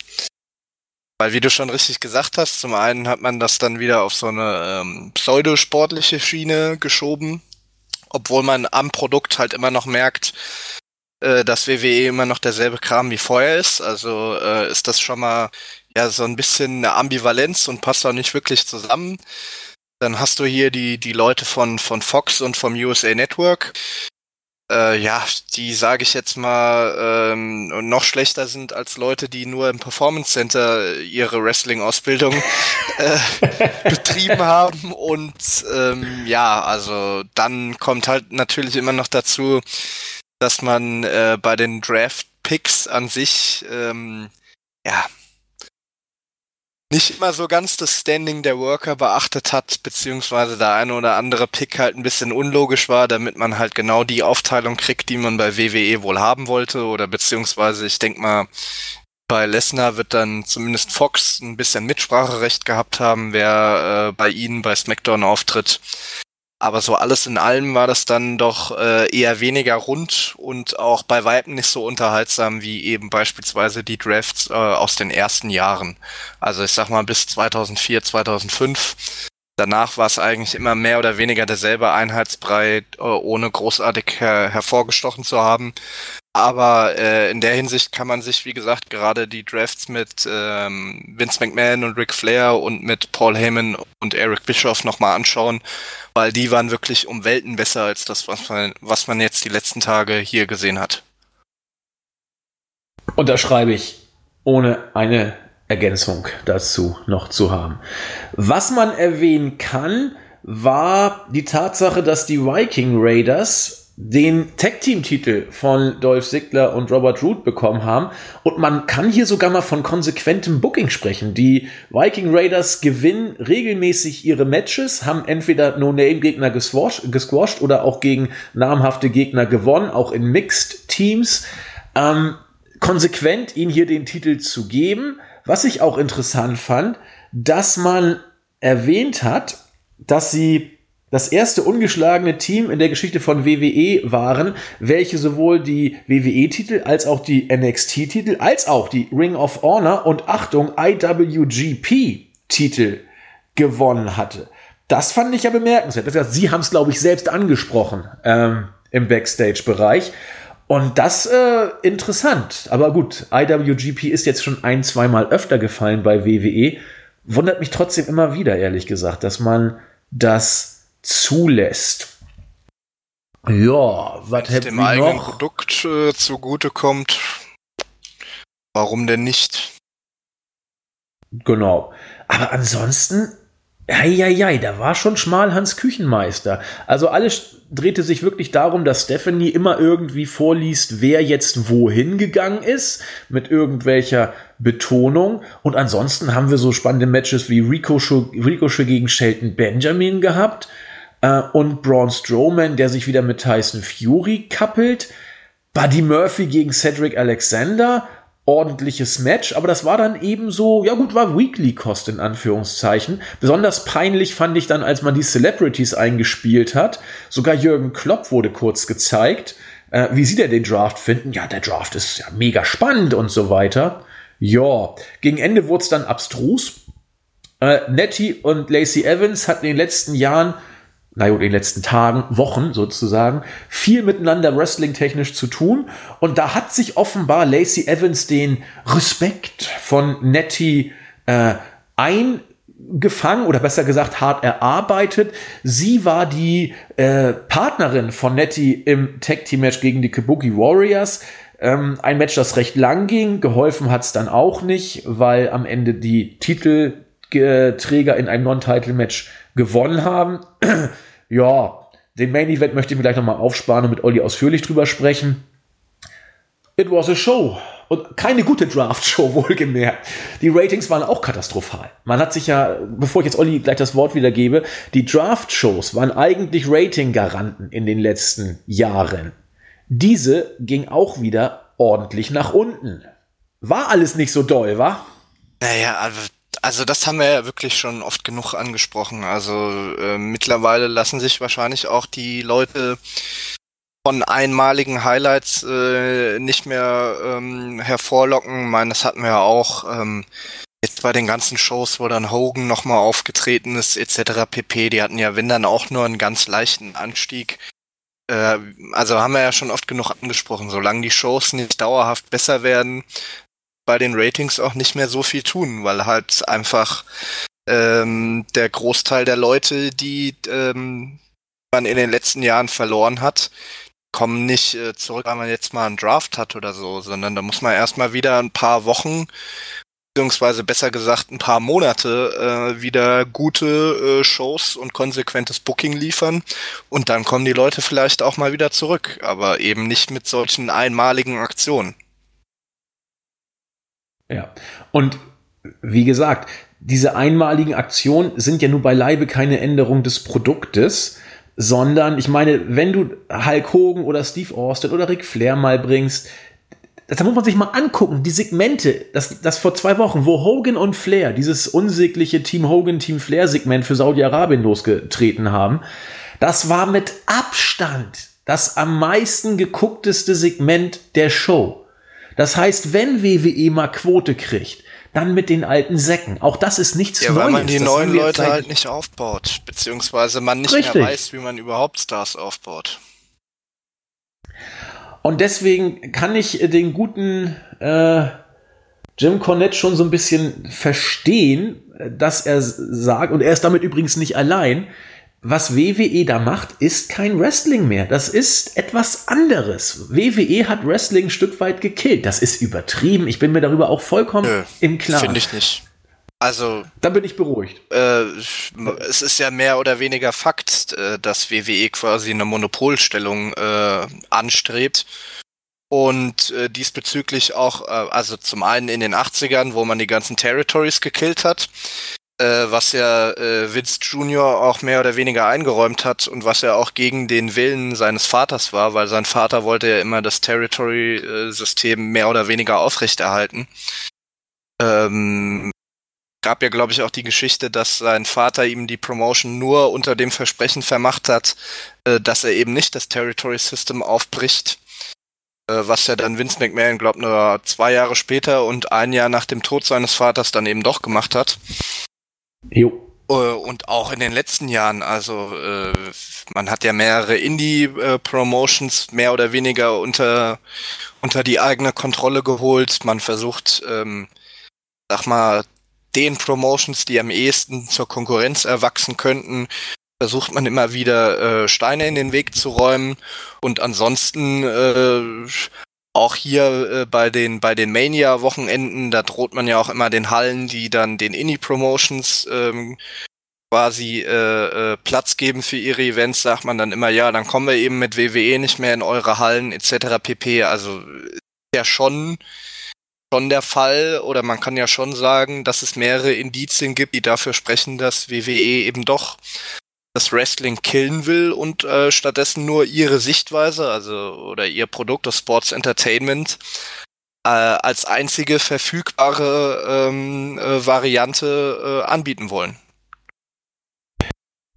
Weil, wie du schon richtig gesagt hast, zum einen hat man das dann wieder auf so eine ähm, pseudosportliche Schiene geschoben, obwohl man am Produkt halt immer noch merkt, äh, dass WWE immer noch derselbe Kram wie vorher ist. Also äh, ist das schon mal ja so ein bisschen eine Ambivalenz und passt auch nicht wirklich zusammen. Dann hast du hier die, die Leute von, von Fox und vom USA Network, äh, ja, die sage ich jetzt mal ähm, noch schlechter sind als Leute, die nur im Performance Center ihre Wrestling-Ausbildung äh, betrieben haben. Und ähm, ja, also dann kommt halt natürlich immer noch dazu, dass man äh, bei den Draft-Picks an sich, ähm, ja, nicht immer so ganz das Standing der Worker beachtet hat, beziehungsweise der eine oder andere Pick halt ein bisschen unlogisch war, damit man halt genau die Aufteilung kriegt, die man bei WWE wohl haben wollte, oder beziehungsweise ich denke mal, bei Lesnar wird dann zumindest Fox ein bisschen Mitspracherecht gehabt haben, wer äh, bei ihnen bei SmackDown auftritt. Aber so alles in allem war das dann doch äh, eher weniger rund und auch bei Weitem nicht so unterhaltsam wie eben beispielsweise die Drafts äh, aus den ersten Jahren. Also ich sag mal bis 2004, 2005. Danach war es eigentlich immer mehr oder weniger derselbe Einheitsbrei, äh, ohne großartig her hervorgestochen zu haben. Aber äh, in der Hinsicht kann man sich, wie gesagt, gerade die Drafts mit ähm, Vince McMahon und Ric Flair und mit Paul Heyman und Eric Bischoff nochmal anschauen, weil die waren wirklich um Welten besser als das, was man, was man jetzt die letzten Tage hier gesehen hat. Und da schreibe ich, ohne eine Ergänzung dazu noch zu haben. Was man erwähnen kann, war die Tatsache, dass die Viking Raiders den Tag-Team-Titel von Dolph Ziggler und Robert Root bekommen haben. Und man kann hier sogar mal von konsequentem Booking sprechen. Die Viking Raiders gewinnen regelmäßig ihre Matches, haben entweder No-Name-Gegner gesquashed, oder auch gegen namhafte Gegner gewonnen, auch in Mixed-Teams. Ähm, konsequent ihnen hier den Titel zu geben. Was ich auch interessant fand, dass man erwähnt hat, dass sie das erste ungeschlagene Team in der Geschichte von WWE waren, welche sowohl die WWE-Titel als auch die NXT-Titel als auch die Ring of Honor und Achtung IWGP-Titel gewonnen hatte. Das fand ich ja bemerkenswert. Das heißt, Sie haben es, glaube ich, selbst angesprochen ähm, im Backstage-Bereich. Und das äh, interessant. Aber gut, IWGP ist jetzt schon ein, zweimal öfter gefallen bei WWE. Wundert mich trotzdem immer wieder, ehrlich gesagt, dass man das zulässt. Ja, was hätte dem eigenen noch? Produkt äh, zugutekommt, warum denn nicht? Genau. Aber ansonsten, Eieiei, da war schon schmal Hans Küchenmeister. Also alles drehte sich wirklich darum, dass Stephanie immer irgendwie vorliest, wer jetzt wohin gegangen ist, mit irgendwelcher Betonung. Und ansonsten haben wir so spannende Matches wie Ricochet, Ricochet gegen Shelton Benjamin gehabt äh, und Braun Strowman, der sich wieder mit Tyson Fury kappelt. Buddy Murphy gegen Cedric Alexander ordentliches Match, aber das war dann eben so, ja gut, war Weekly Cost in Anführungszeichen. Besonders peinlich fand ich dann, als man die Celebrities eingespielt hat. Sogar Jürgen Klopp wurde kurz gezeigt, äh, wie sie denn den Draft finden. Ja, der Draft ist ja mega spannend und so weiter. Ja, gegen Ende wurde es dann abstrus. Äh, Nettie und Lacey Evans hatten in den letzten Jahren naja, in den letzten Tagen, Wochen sozusagen, viel miteinander wrestling-technisch zu tun. Und da hat sich offenbar Lacey Evans den Respekt von Nettie äh, eingefangen oder besser gesagt hart erarbeitet. Sie war die äh, Partnerin von Nettie im Tag-Team-Match gegen die Kabuki Warriors. Ähm, ein Match, das recht lang ging. Geholfen hat es dann auch nicht, weil am Ende die Titelträger in einem Non-Title-Match gewonnen haben. ja, den Main Event möchte ich mir gleich nochmal aufsparen und mit Olli ausführlich drüber sprechen. It was a show. Und keine gute Draft-Show, wohlgemerkt. Die Ratings waren auch katastrophal. Man hat sich ja, bevor ich jetzt Olli gleich das Wort wiedergebe, die Draft-Shows waren eigentlich Rating-Garanten in den letzten Jahren. Diese ging auch wieder ordentlich nach unten. War alles nicht so doll, wa? Naja, also also das haben wir ja wirklich schon oft genug angesprochen. Also äh, mittlerweile lassen sich wahrscheinlich auch die Leute von einmaligen Highlights äh, nicht mehr ähm, hervorlocken. Ich meine, das hatten wir ja auch ähm, jetzt bei den ganzen Shows, wo dann Hogan nochmal aufgetreten ist, etc. pp. Die hatten ja, wenn dann auch nur einen ganz leichten Anstieg. Äh, also haben wir ja schon oft genug angesprochen. Solange die Shows nicht dauerhaft besser werden, bei den Ratings auch nicht mehr so viel tun, weil halt einfach ähm, der Großteil der Leute, die ähm, man in den letzten Jahren verloren hat, kommen nicht äh, zurück, weil man jetzt mal einen Draft hat oder so, sondern da muss man erstmal wieder ein paar Wochen beziehungsweise besser gesagt ein paar Monate äh, wieder gute äh, Shows und konsequentes Booking liefern und dann kommen die Leute vielleicht auch mal wieder zurück, aber eben nicht mit solchen einmaligen Aktionen. Ja. Und wie gesagt, diese einmaligen Aktionen sind ja nur beileibe keine Änderung des Produktes, sondern ich meine, wenn du Hulk Hogan oder Steve Austin oder Ric Flair mal bringst, da muss man sich mal angucken, die Segmente, das, das vor zwei Wochen, wo Hogan und Flair dieses unsägliche Team Hogan, Team Flair Segment für Saudi-Arabien losgetreten haben, das war mit Abstand das am meisten geguckteste Segment der Show. Das heißt, wenn WWE mal Quote kriegt, dann mit den alten Säcken. Auch das ist nichts ja, Neues. Weil man die das neuen Leute halt nicht aufbaut, beziehungsweise man nicht Richtig. mehr weiß, wie man überhaupt Stars aufbaut. Und deswegen kann ich den guten äh, Jim Cornette schon so ein bisschen verstehen, dass er sagt, und er ist damit übrigens nicht allein, was WWE da macht, ist kein Wrestling mehr. Das ist etwas anderes. WWE hat Wrestling ein Stück weit gekillt. Das ist übertrieben. Ich bin mir darüber auch vollkommen Nö, im Klaren. Finde ich nicht. Also. Da bin ich beruhigt. Äh, es ist ja mehr oder weniger Fakt, äh, dass WWE quasi eine Monopolstellung äh, anstrebt. Und äh, diesbezüglich auch, äh, also zum einen in den 80ern, wo man die ganzen Territories gekillt hat, äh, was ja äh, Vince Jr. auch mehr oder weniger eingeräumt hat und was ja auch gegen den Willen seines Vaters war, weil sein Vater wollte ja immer das Territory-System mehr oder weniger aufrechterhalten. Ähm, gab ja, glaube ich, auch die Geschichte, dass sein Vater ihm die Promotion nur unter dem Versprechen vermacht hat, äh, dass er eben nicht das Territory System aufbricht. Äh, was ja dann Vince McMahon, glaube nur zwei Jahre später und ein Jahr nach dem Tod seines Vaters dann eben doch gemacht hat. Jo. Äh, und auch in den letzten Jahren, also äh, man hat ja mehrere Indie-Promotions mehr oder weniger unter, unter die eigene Kontrolle geholt. Man versucht, ähm, sag mal, den Promotions, die am ehesten zur Konkurrenz erwachsen könnten, versucht man immer wieder äh, Steine in den Weg zu räumen und ansonsten äh, auch hier äh, bei den bei den Mania Wochenenden, da droht man ja auch immer den Hallen, die dann den Indie Promotions ähm, quasi äh, äh, Platz geben für ihre Events, sagt man dann immer, ja, dann kommen wir eben mit WWE nicht mehr in eure Hallen etc. pp. Also ja schon schon der Fall oder man kann ja schon sagen, dass es mehrere Indizien gibt, die dafür sprechen, dass WWE eben doch das Wrestling killen will und äh, stattdessen nur ihre Sichtweise, also oder ihr Produkt, das Sports Entertainment, äh, als einzige verfügbare ähm, äh, Variante äh, anbieten wollen.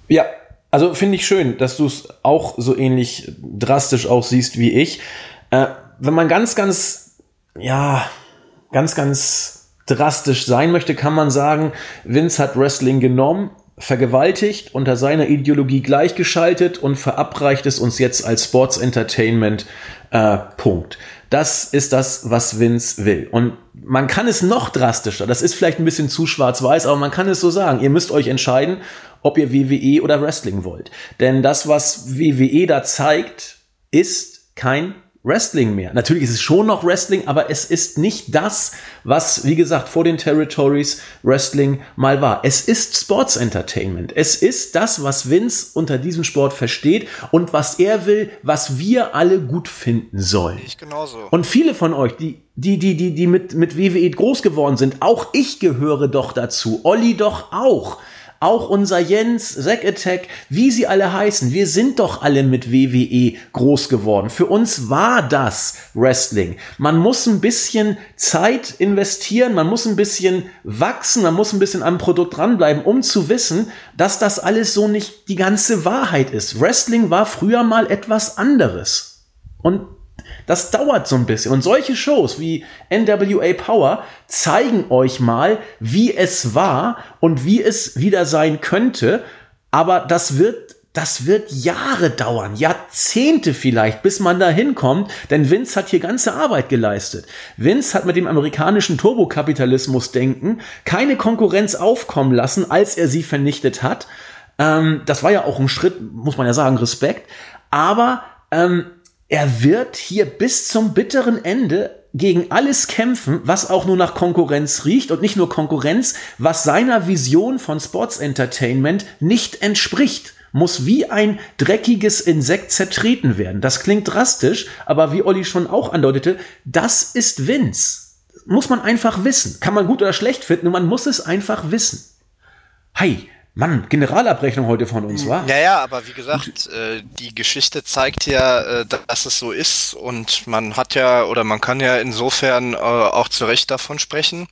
Ja, also finde ich schön, dass du es auch so ähnlich drastisch auch siehst wie ich. Äh, wenn man ganz, ganz, ja, ganz, ganz drastisch sein möchte, kann man sagen, Vince hat Wrestling genommen, vergewaltigt, unter seiner Ideologie gleichgeschaltet und verabreicht es uns jetzt als Sports Entertainment. Äh, Punkt. Das ist das, was Vince will. Und man kann es noch drastischer, das ist vielleicht ein bisschen zu schwarz-weiß, aber man kann es so sagen. Ihr müsst euch entscheiden, ob ihr WWE oder Wrestling wollt. Denn das, was WWE da zeigt, ist kein Wrestling mehr. Natürlich ist es schon noch Wrestling, aber es ist nicht das, was, wie gesagt, vor den Territories Wrestling mal war. Es ist Sports Entertainment. Es ist das, was Vince unter diesem Sport versteht und was er will, was wir alle gut finden sollen. Ich genauso. Und viele von euch, die die, die, die, die mit, mit WWE groß geworden sind, auch ich gehöre doch dazu. Olli doch auch auch unser Jens, Zack Attack, wie sie alle heißen, wir sind doch alle mit WWE groß geworden. Für uns war das Wrestling. Man muss ein bisschen Zeit investieren, man muss ein bisschen wachsen, man muss ein bisschen am Produkt dranbleiben, um zu wissen, dass das alles so nicht die ganze Wahrheit ist. Wrestling war früher mal etwas anderes. Und das dauert so ein bisschen. Und solche Shows wie NWA Power zeigen euch mal, wie es war und wie es wieder sein könnte. Aber das wird, das wird Jahre dauern, Jahrzehnte vielleicht, bis man da hinkommt. Denn Vince hat hier ganze Arbeit geleistet. Vince hat mit dem amerikanischen Turbokapitalismus denken keine Konkurrenz aufkommen lassen, als er sie vernichtet hat. Ähm, das war ja auch ein Schritt, muss man ja sagen, Respekt. Aber ähm, er wird hier bis zum bitteren Ende gegen alles kämpfen, was auch nur nach Konkurrenz riecht und nicht nur Konkurrenz, was seiner Vision von Sports Entertainment nicht entspricht muss wie ein dreckiges Insekt zertreten werden. Das klingt drastisch, aber wie Olli schon auch andeutete, das ist Vince. Muss man einfach wissen. Kann man gut oder schlecht finden, man muss es einfach wissen. Hi, Mann, Generalabrechnung heute von uns, war? Ja, ja, aber wie gesagt, äh, die Geschichte zeigt ja, äh, dass es so ist und man hat ja oder man kann ja insofern äh, auch zu Recht davon sprechen,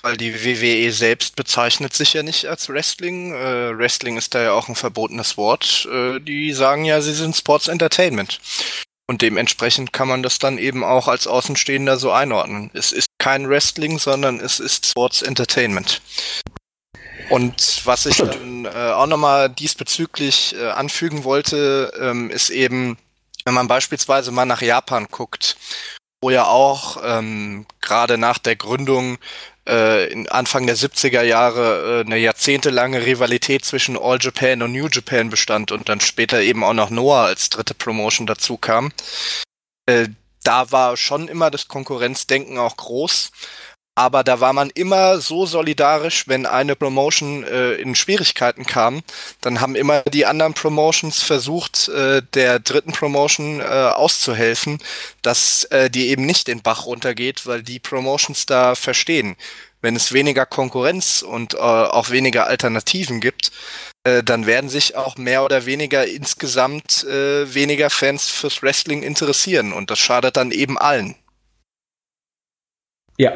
weil die WWE selbst bezeichnet sich ja nicht als Wrestling. Äh, Wrestling ist da ja auch ein verbotenes Wort. Äh, die sagen ja, sie sind Sports Entertainment. Und dementsprechend kann man das dann eben auch als Außenstehender so einordnen. Es ist kein Wrestling, sondern es ist Sports Entertainment. Und was ich dann äh, auch nochmal diesbezüglich äh, anfügen wollte, ähm, ist eben, wenn man beispielsweise mal nach Japan guckt, wo ja auch ähm, gerade nach der Gründung äh, in Anfang der 70er Jahre äh, eine jahrzehntelange Rivalität zwischen All Japan und New Japan bestand und dann später eben auch noch Noah als dritte Promotion dazu kam. Äh, da war schon immer das Konkurrenzdenken auch groß aber da war man immer so solidarisch, wenn eine Promotion äh, in Schwierigkeiten kam, dann haben immer die anderen Promotions versucht, äh, der dritten Promotion äh, auszuhelfen, dass äh, die eben nicht den Bach runtergeht, weil die Promotions da verstehen. Wenn es weniger Konkurrenz und äh, auch weniger Alternativen gibt, äh, dann werden sich auch mehr oder weniger insgesamt äh, weniger Fans fürs Wrestling interessieren und das schadet dann eben allen. Ja,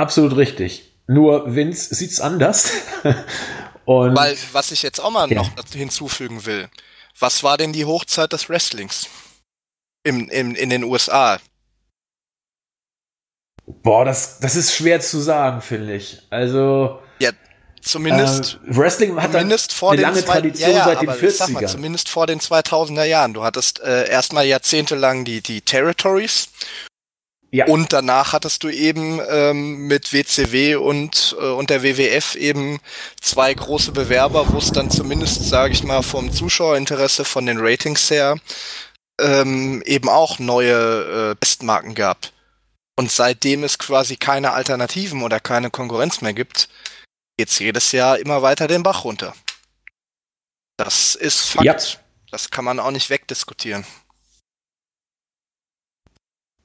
Absolut richtig. Nur Vince sieht's anders. Und Weil, was ich jetzt auch mal ja. noch hinzufügen will, was war denn die Hochzeit des Wrestlings? Im, im, in den USA? Boah, das, das ist schwer zu sagen, finde ich. Also. Ja, zumindest. Äh, Wrestling hat zumindest vor eine lange zwei, Tradition ja, ja, seit den 40ern. Mal, zumindest vor den 2000er Jahren. Du hattest äh, erstmal jahrzehntelang die, die Territories Ja. Und danach hattest du eben ähm, mit WCW und, äh, und der WWF eben zwei große Bewerber, wo es dann zumindest, sage ich mal, vom Zuschauerinteresse, von den Ratings her, ähm, eben auch neue äh, Bestmarken gab. Und seitdem es quasi keine Alternativen oder keine Konkurrenz mehr gibt, geht's jedes Jahr immer weiter den Bach runter. Das ist Fakt. Ja. Das kann man auch nicht wegdiskutieren.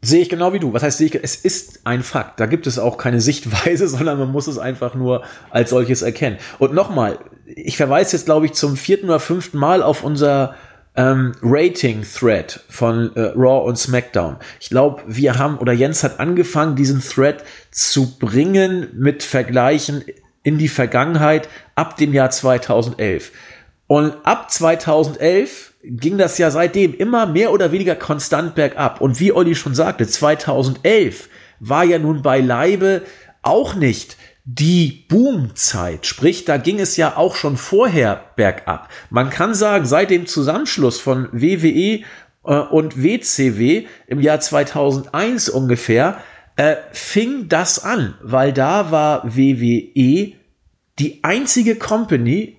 Sehe ich genau wie du. Was heißt, sehe ich, es ist ein Fakt. Da gibt es auch keine Sichtweise, sondern man muss es einfach nur als solches erkennen. Und nochmal, ich verweise jetzt, glaube ich, zum vierten oder fünften Mal auf unser ähm, Rating-Thread von äh, Raw und SmackDown. Ich glaube, wir haben, oder Jens hat angefangen, diesen Thread zu bringen mit Vergleichen in die Vergangenheit ab dem Jahr 2011. Und ab 2011 ging das ja seitdem immer mehr oder weniger konstant bergab. Und wie Olli schon sagte, 2011 war ja nun beileibe auch nicht die Boomzeit. Sprich, da ging es ja auch schon vorher bergab. Man kann sagen, seit dem Zusammenschluss von WWE äh, und WCW im Jahr 2001 ungefähr, äh, fing das an, weil da war WWE die einzige Company,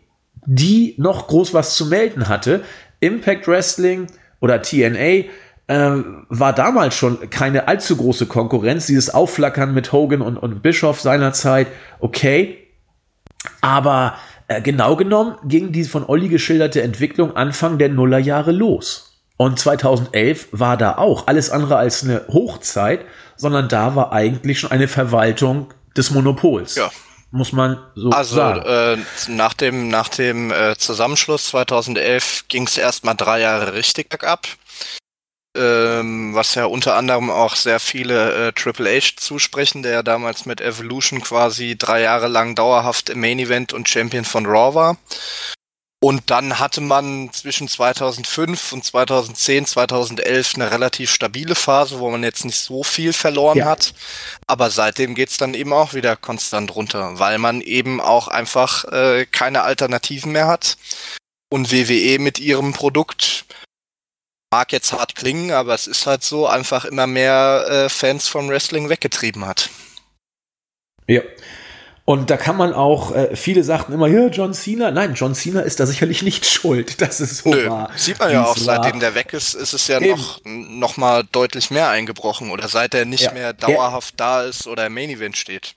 die noch groß was zu melden hatte. Impact Wrestling oder TNA äh, war damals schon keine allzu große Konkurrenz. Dieses Aufflackern mit Hogan und, und Bischoff seinerzeit, okay. Aber äh, genau genommen ging die von Olli geschilderte Entwicklung Anfang der Nullerjahre los. Und 2011 war da auch alles andere als eine Hochzeit, sondern da war eigentlich schon eine Verwaltung des Monopols. Ja, muss man so also, sagen. Also äh, nach dem, nach dem äh, Zusammenschluss 2011 ging es erstmal drei Jahre richtig bergab, ähm, was ja unter anderem auch sehr viele äh, Triple H zusprechen, der ja damals mit Evolution quasi drei Jahre lang dauerhaft im Main Event und Champion von Raw war. Und dann hatte man zwischen 2005 und 2010, 2011 eine relativ stabile Phase, wo man jetzt nicht so viel verloren ja. hat. Aber seitdem geht's dann eben auch wieder konstant runter, weil man eben auch einfach äh, keine Alternativen mehr hat. Und WWE mit ihrem Produkt mag jetzt hart klingen, aber es ist halt so, einfach immer mehr äh, Fans vom Wrestling weggetrieben hat. Ja, und da kann man auch, äh, viele sagten immer, ja, John Cena. Nein, John Cena ist da sicherlich nicht schuld, dass es so Nö, war. Sieht man ja auch, seitdem der weg ist, ist es ja Eben. noch, noch mal deutlich mehr eingebrochen. Oder seit er nicht ja. mehr dauerhaft ja. da ist oder im Main Event steht.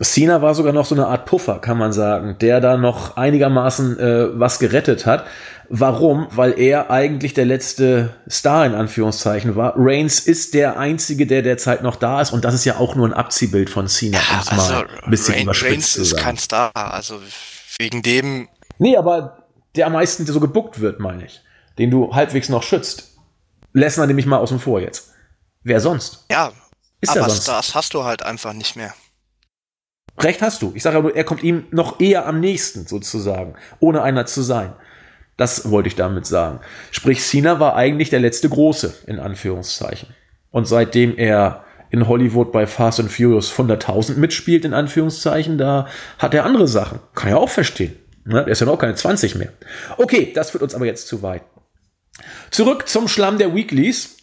Cena war sogar noch so eine Art Puffer, kann man sagen, der da noch einigermaßen äh, was gerettet hat. Warum? Weil er eigentlich der letzte Star in Anführungszeichen war. Reigns ist der einzige, der derzeit noch da ist und das ist ja auch nur ein Abziehbild von Cena, ja, also, mal ein bisschen Rain, Reigns ist kein Star, also wegen dem. Nee, aber der am meisten so gebuckt wird, meine ich. Den du halbwegs noch schützt. Lesnar nämlich mal außen vor jetzt. Wer sonst? Ja, ist aber sonst? Stars hast du halt einfach nicht mehr. Recht hast du. Ich sage aber, er kommt ihm noch eher am nächsten, sozusagen, ohne einer zu sein. Das wollte ich damit sagen. Sprich, Cena war eigentlich der letzte Große, in Anführungszeichen. Und seitdem er in Hollywood bei Fast and Furious 100.000 mitspielt, in Anführungszeichen, da hat er andere Sachen. Kann ja auch verstehen. Ne? Der ist ja noch keine 20 mehr. Okay, das führt uns aber jetzt zu weit. Zurück zum Schlamm der Weeklies.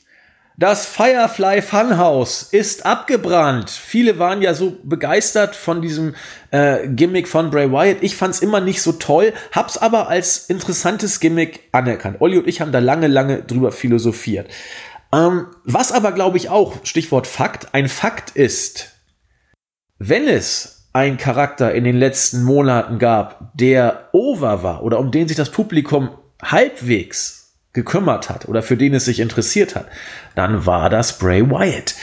Das Firefly Funhouse ist abgebrannt. Viele waren ja so begeistert von diesem äh, Gimmick von Bray Wyatt. Ich fand es immer nicht so toll, hab's aber als interessantes Gimmick anerkannt. Olli und ich haben da lange, lange drüber philosophiert. Ähm, was aber, glaube ich, auch, Stichwort Fakt, ein Fakt ist, wenn es einen Charakter in den letzten Monaten gab, der over war oder um den sich das Publikum halbwegs gekümmert hat oder für den es sich interessiert hat, dann war das Bray Wyatt.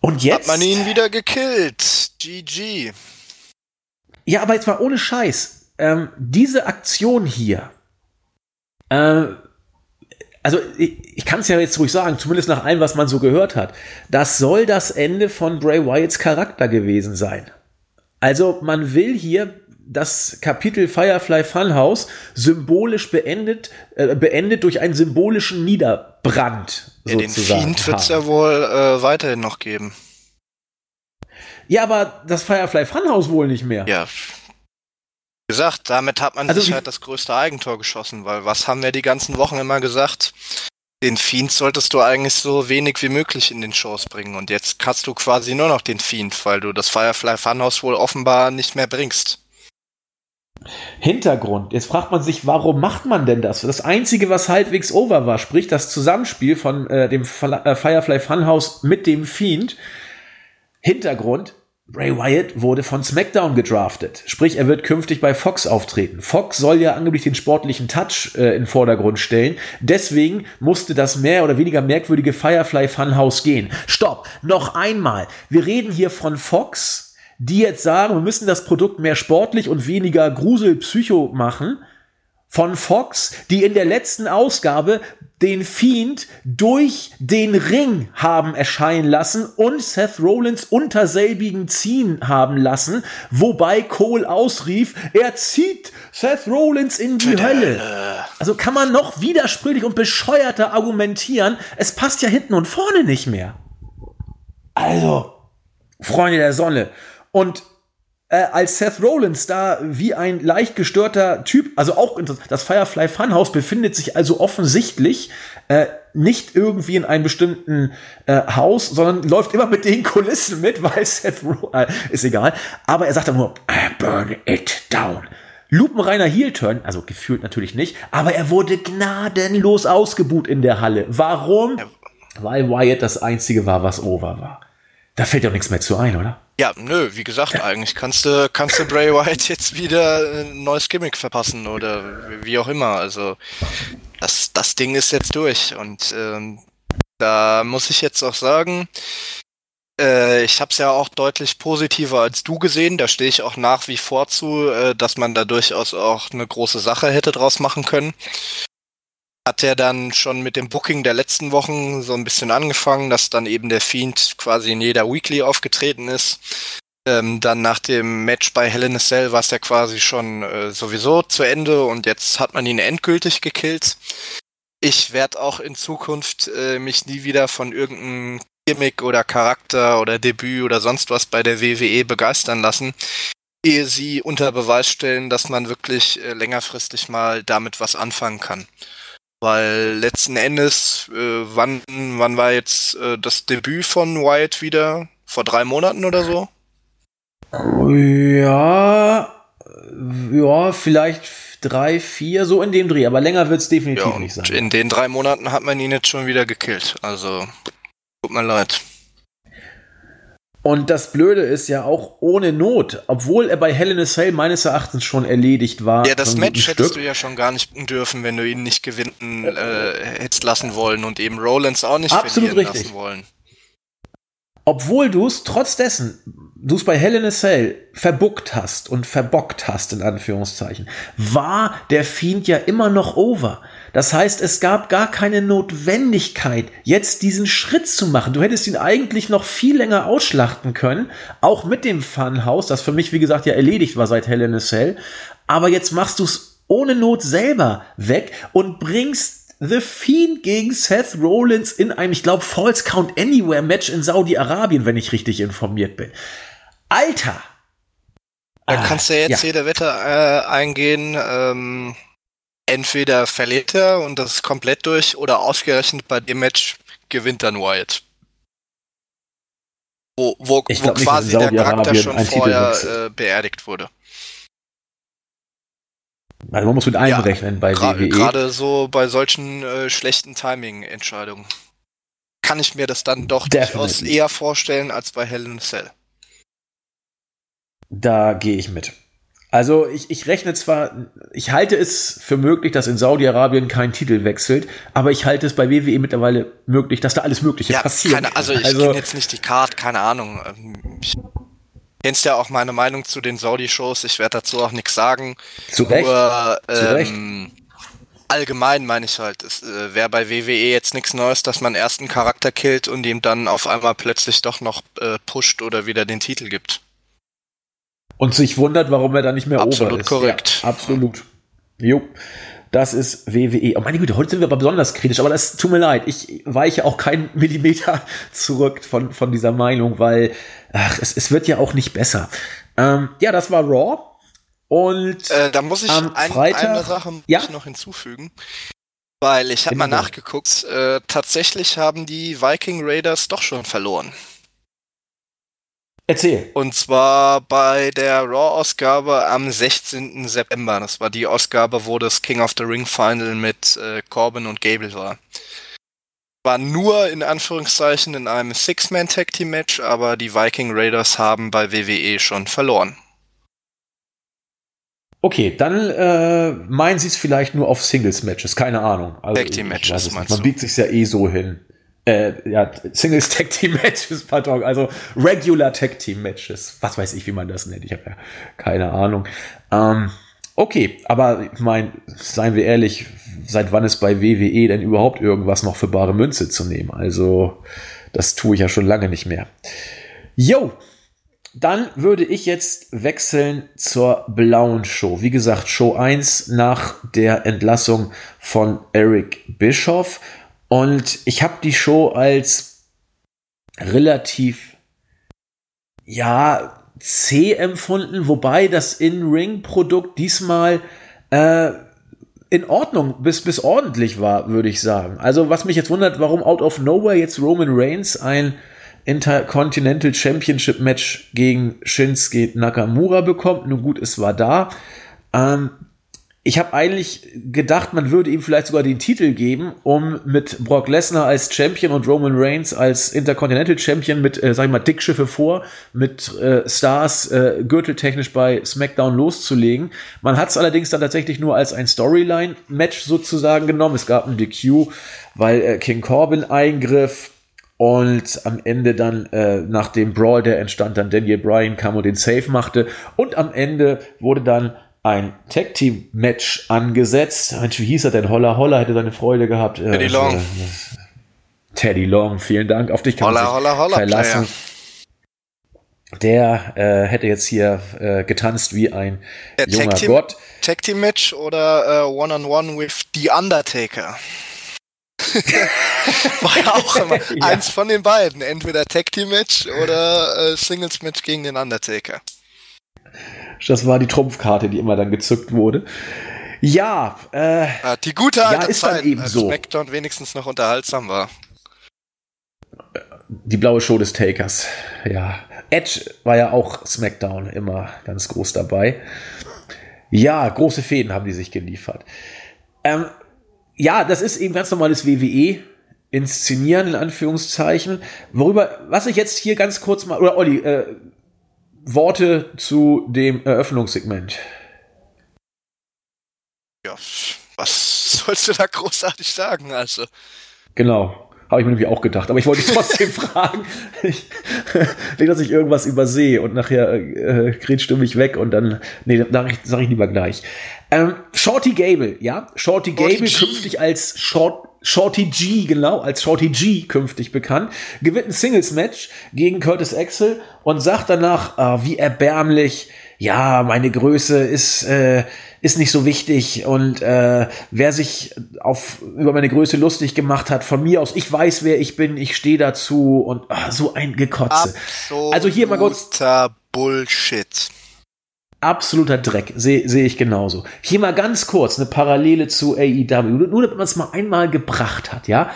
Und jetzt. Hat man ihn wieder gekillt. GG. Ja, aber jetzt mal ohne Scheiß. Ähm, diese Aktion hier. Äh, also ich, ich kann es ja jetzt ruhig sagen, zumindest nach allem, was man so gehört hat. Das soll das Ende von Bray Wyatts Charakter gewesen sein. Also man will hier das Kapitel Firefly Funhouse symbolisch beendet, äh, beendet durch einen symbolischen Niederbrand. Ja, den Fiend wird es ja wohl äh, weiterhin noch geben. Ja, aber das Firefly Funhouse wohl nicht mehr. Ja. Wie gesagt, damit hat man also sich halt das größte Eigentor geschossen, weil was haben wir die ganzen Wochen immer gesagt? den Fiend solltest du eigentlich so wenig wie möglich in den Shows bringen. Und jetzt kannst du quasi nur noch den Fiend, weil du das Firefly Funhouse wohl offenbar nicht mehr bringst. Hintergrund. Jetzt fragt man sich, warum macht man denn das? Das Einzige, was halbwegs over war, sprich das Zusammenspiel von äh, dem äh, Firefly Funhouse mit dem Fiend. Hintergrund. Bray Wyatt wurde von SmackDown gedraftet. Sprich, er wird künftig bei Fox auftreten. Fox soll ja angeblich den sportlichen Touch äh, in Vordergrund stellen. Deswegen musste das mehr oder weniger merkwürdige Firefly Funhouse gehen. Stopp! Noch einmal. Wir reden hier von Fox, die jetzt sagen, wir müssen das Produkt mehr sportlich und weniger Grusel-Psycho machen, von Fox, die in der letzten Ausgabe den Fiend durch den Ring haben erscheinen lassen und Seth Rollins unter selbigen ziehen haben lassen, wobei Cole ausrief, er zieht Seth Rollins in die Hölle. Also kann man noch widersprüchlich und bescheuerter argumentieren, es passt ja hinten und vorne nicht mehr. Also, Freunde der Sonne, und äh, als Seth Rollins da wie ein leicht gestörter Typ, also auch das Firefly Funhouse befindet sich also offensichtlich äh, nicht irgendwie in einem bestimmten äh, Haus, sondern läuft immer mit den Kulissen mit, weil Seth Rollins, äh, ist egal, aber er sagt dann nur, burn it down. Lupenreiner Heel-Turn, also gefühlt natürlich nicht, aber er wurde gnadenlos ausgebuht in der Halle. Warum? Weil Wyatt das einzige war, was over war. Da fällt ja nichts mehr zu ein, oder? Ja, nö, wie gesagt, eigentlich kannst du, kannst du Bray Wyatt jetzt wieder ein neues Gimmick verpassen oder wie auch immer. Also das, das Ding ist jetzt durch und ähm, da muss ich jetzt auch sagen, äh, ich habe es ja auch deutlich positiver als du gesehen. Da stehe ich auch nach wie vor zu, äh, dass man da durchaus auch eine große Sache hätte draus machen können hat er dann schon mit dem Booking der letzten Wochen so ein bisschen angefangen, dass dann eben der Fiend quasi in jeder Weekly aufgetreten ist. Ähm, dann nach dem Match bei Hell in a Cell war es ja quasi schon äh, sowieso zu Ende und jetzt hat man ihn endgültig gekillt. Ich werde auch in Zukunft äh, mich nie wieder von irgendeinem Gimmick oder Charakter oder Debüt oder sonst was bei der WWE begeistern lassen, ehe sie unter Beweis stellen, dass man wirklich äh, längerfristig mal damit was anfangen kann. Weil letzten Endes, äh, wann, wann war jetzt äh, das Debüt von Wyatt wieder? Vor drei Monaten oder so? Ja, ja, vielleicht drei, vier, so in dem Dreh, aber länger wird es definitiv ja, nicht sein. In den drei Monaten hat man ihn jetzt schon wieder gekillt. Also, tut mir leid. Und das Blöde ist ja auch ohne Not, obwohl er bei Hell in a Cell meines Erachtens schon erledigt war. Ja, das Match hättest Stück. du ja schon gar nicht dürfen, wenn du ihn nicht gewinnen äh, hättest lassen wollen und eben Rollins auch nicht Absolut verlieren richtig. lassen wollen. Obwohl du es trotz dessen, du es bei Hell in a Cell verbuckt hast und verbockt hast, in Anführungszeichen, war der Fiend ja immer noch over. Das heißt, es gab gar keine Notwendigkeit, jetzt diesen Schritt zu machen. Du hättest ihn eigentlich noch viel länger ausschlachten können, auch mit dem Funhouse, das für mich, wie gesagt, ja erledigt war seit Hell in a Cell. Aber jetzt machst du es ohne Not selber weg und bringst The Fiend gegen Seth Rollins in einem, ich glaube, False Count Anywhere Match in Saudi-Arabien, wenn ich richtig informiert bin. Alter! Da kannst du jetzt ja. jede Wette äh, eingehen. Ähm, entweder verliert er und das ist komplett durch oder ausgerechnet bei dem Match gewinnt dann Wyatt. Wo, wo, wo quasi der Charakter schon vorher äh, beerdigt wurde. Also man muss mit einrechnen ja, bei WWE. Gerade so bei solchen äh, schlechten Timing-Entscheidungen kann ich mir das dann doch Definitely. durchaus eher vorstellen als bei Hell in a Cell. Da gehe ich mit. Also ich, ich rechne zwar, ich halte es für möglich, dass in Saudi-Arabien kein Titel wechselt, aber ich halte es bei WWE mittlerweile möglich, dass da alles Mögliche ja, passiert. Keine, also ich also, kenne jetzt nicht die Card, keine Ahnung. Ich kennst ja auch meine Meinung zu den Saudi-Shows, ich werde dazu auch nichts sagen. Zu Recht. Nur, ähm. Allgemein meine ich halt, es äh, wäre bei WWE jetzt nichts Neues, dass man erst einen Charakter killt und ihm dann auf einmal plötzlich doch noch äh, pusht oder wieder den Titel gibt. Und sich wundert, warum er da nicht mehr absolut ober ist. korrekt. Ja, absolut. Jo. Das ist WWE. Oh meine Güte, heute sind wir aber besonders kritisch, aber das tut mir leid. Ich weiche auch keinen Millimeter zurück von, von dieser Meinung, weil ach, es, es wird ja auch nicht besser. Ähm, ja, das war Raw. Und äh, da muss ich am ein, Freitag, eine Sache ja? noch hinzufügen. Weil ich habe mal nachgeguckt, äh, tatsächlich haben die Viking Raiders doch schon verloren. Erzähl. Und zwar bei der Raw-Ausgabe am 16. September. Das war die Ausgabe, wo das King of the Ring Final mit äh, Corbin und Gable war. War nur in Anführungszeichen in einem Six-Man-Tag-Team-Match, aber die Viking Raiders haben bei WWE schon verloren. Okay, dann äh, meinen sie es vielleicht nur auf Singles-Matches, keine Ahnung. Also, Tag-Team-Matches meinst Man biegt sich ja eh so hin. Äh, ja, Singles Tag Team Matches, pardon, also Regular Tag Team Matches. Was weiß ich, wie man das nennt. Ich habe ja keine Ahnung. Ähm, okay, aber ich meine, seien wir ehrlich, seit wann ist bei WWE denn überhaupt irgendwas noch für bare Münze zu nehmen? Also, das tue ich ja schon lange nicht mehr. Yo, dann würde ich jetzt wechseln zur blauen Show. Wie gesagt, Show 1 nach der Entlassung von Eric Bischoff. Und ich habe die Show als relativ, ja, zäh empfunden, wobei das In-Ring-Produkt diesmal äh, in Ordnung bis, bis ordentlich war, würde ich sagen. Also, was mich jetzt wundert, warum out of nowhere jetzt Roman Reigns ein Intercontinental Championship Match gegen Shinsuke Nakamura bekommt. Nun gut, es war da. Ähm, ich habe eigentlich gedacht, man würde ihm vielleicht sogar den Titel geben, um mit Brock Lesnar als Champion und Roman Reigns als Intercontinental Champion mit, äh, sag ich mal, Dickschiffe vor, mit äh, Stars äh, gürteltechnisch bei SmackDown loszulegen. Man hat es allerdings dann tatsächlich nur als ein Storyline-Match sozusagen genommen. Es gab ein DQ, weil äh, King Corbin eingriff. Und am Ende dann, äh, nach dem Brawl, der entstand, dann Daniel Bryan kam und den Save machte. Und am Ende wurde dann ein Tag Team Match angesetzt. Mensch, wie hieß er denn? Holla Holla hätte seine Freude gehabt. Äh, Teddy Long. Äh, Teddy Long, vielen Dank. Auf dich kann holla, man sich holla, holla, verlassen. Der äh, hätte jetzt hier äh, getanzt wie ein Der junger Tag Team, Gott. Tag Team Match oder One on One with The Undertaker? War ja auch immer ja. eins von den beiden. Entweder Tag Team Match oder äh, Singles Match gegen den Undertaker. Das war die Trumpfkarte, die immer dann gezückt wurde. Ja, äh, ja, die gute alte ja, ist Zeit, dann eben als so. SmackDown wenigstens noch unterhaltsam war. Die blaue Show des Takers, ja. Edge war ja auch SmackDown immer ganz groß dabei. Ja, große Fäden haben die sich geliefert. Ähm, ja, das ist eben ganz normales WWE. Inszenieren in Anführungszeichen. Worüber, was ich jetzt hier ganz kurz mal, oder Olli, äh, Worte zu dem Eröffnungssegment. Ja, was sollst du da großartig sagen, also? Genau. Habe ich mir nämlich auch gedacht. Aber ich wollte dich trotzdem fragen. Ich, nicht, dass ich irgendwas übersehe und nachher äh, grätscht du mich weg und dann. Nee, sage ich, sag ich lieber gleich. Ähm, Shorty Gable, ja? Shorty, Gable künftig als Short, Shorty G, genau, als Shorty G künftig bekannt, gewinnt ein Singles-Match gegen Curtis Axel und sagt danach, äh, wie erbärmlich, ja, meine Größe ist, äh, ist nicht so wichtig und äh, wer sich auf, über meine Größe lustig gemacht hat, von mir aus, ich weiß, wer ich bin, ich stehe dazu und ah, so ein Gekotze. Absoluter also hier mal kurz. Bullshit absoluter Dreck, sehe seh ich genauso. Hier mal ganz kurz eine Parallele zu AEW, nur damit man es mal einmal gebracht hat, ja.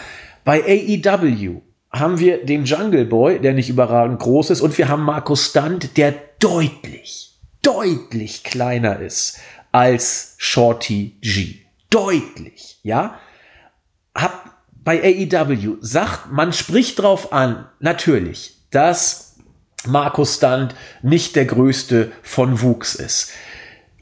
Bei AEW haben wir den Jungle Boy, der nicht überragend groß ist, und wir haben Markus Stunt, der deutlich, deutlich kleiner ist als Shorty G. Deutlich, ja. Hab bei AEW sagt, man spricht drauf an, natürlich, dass Markus Stunt nicht der größte von Wuchs ist.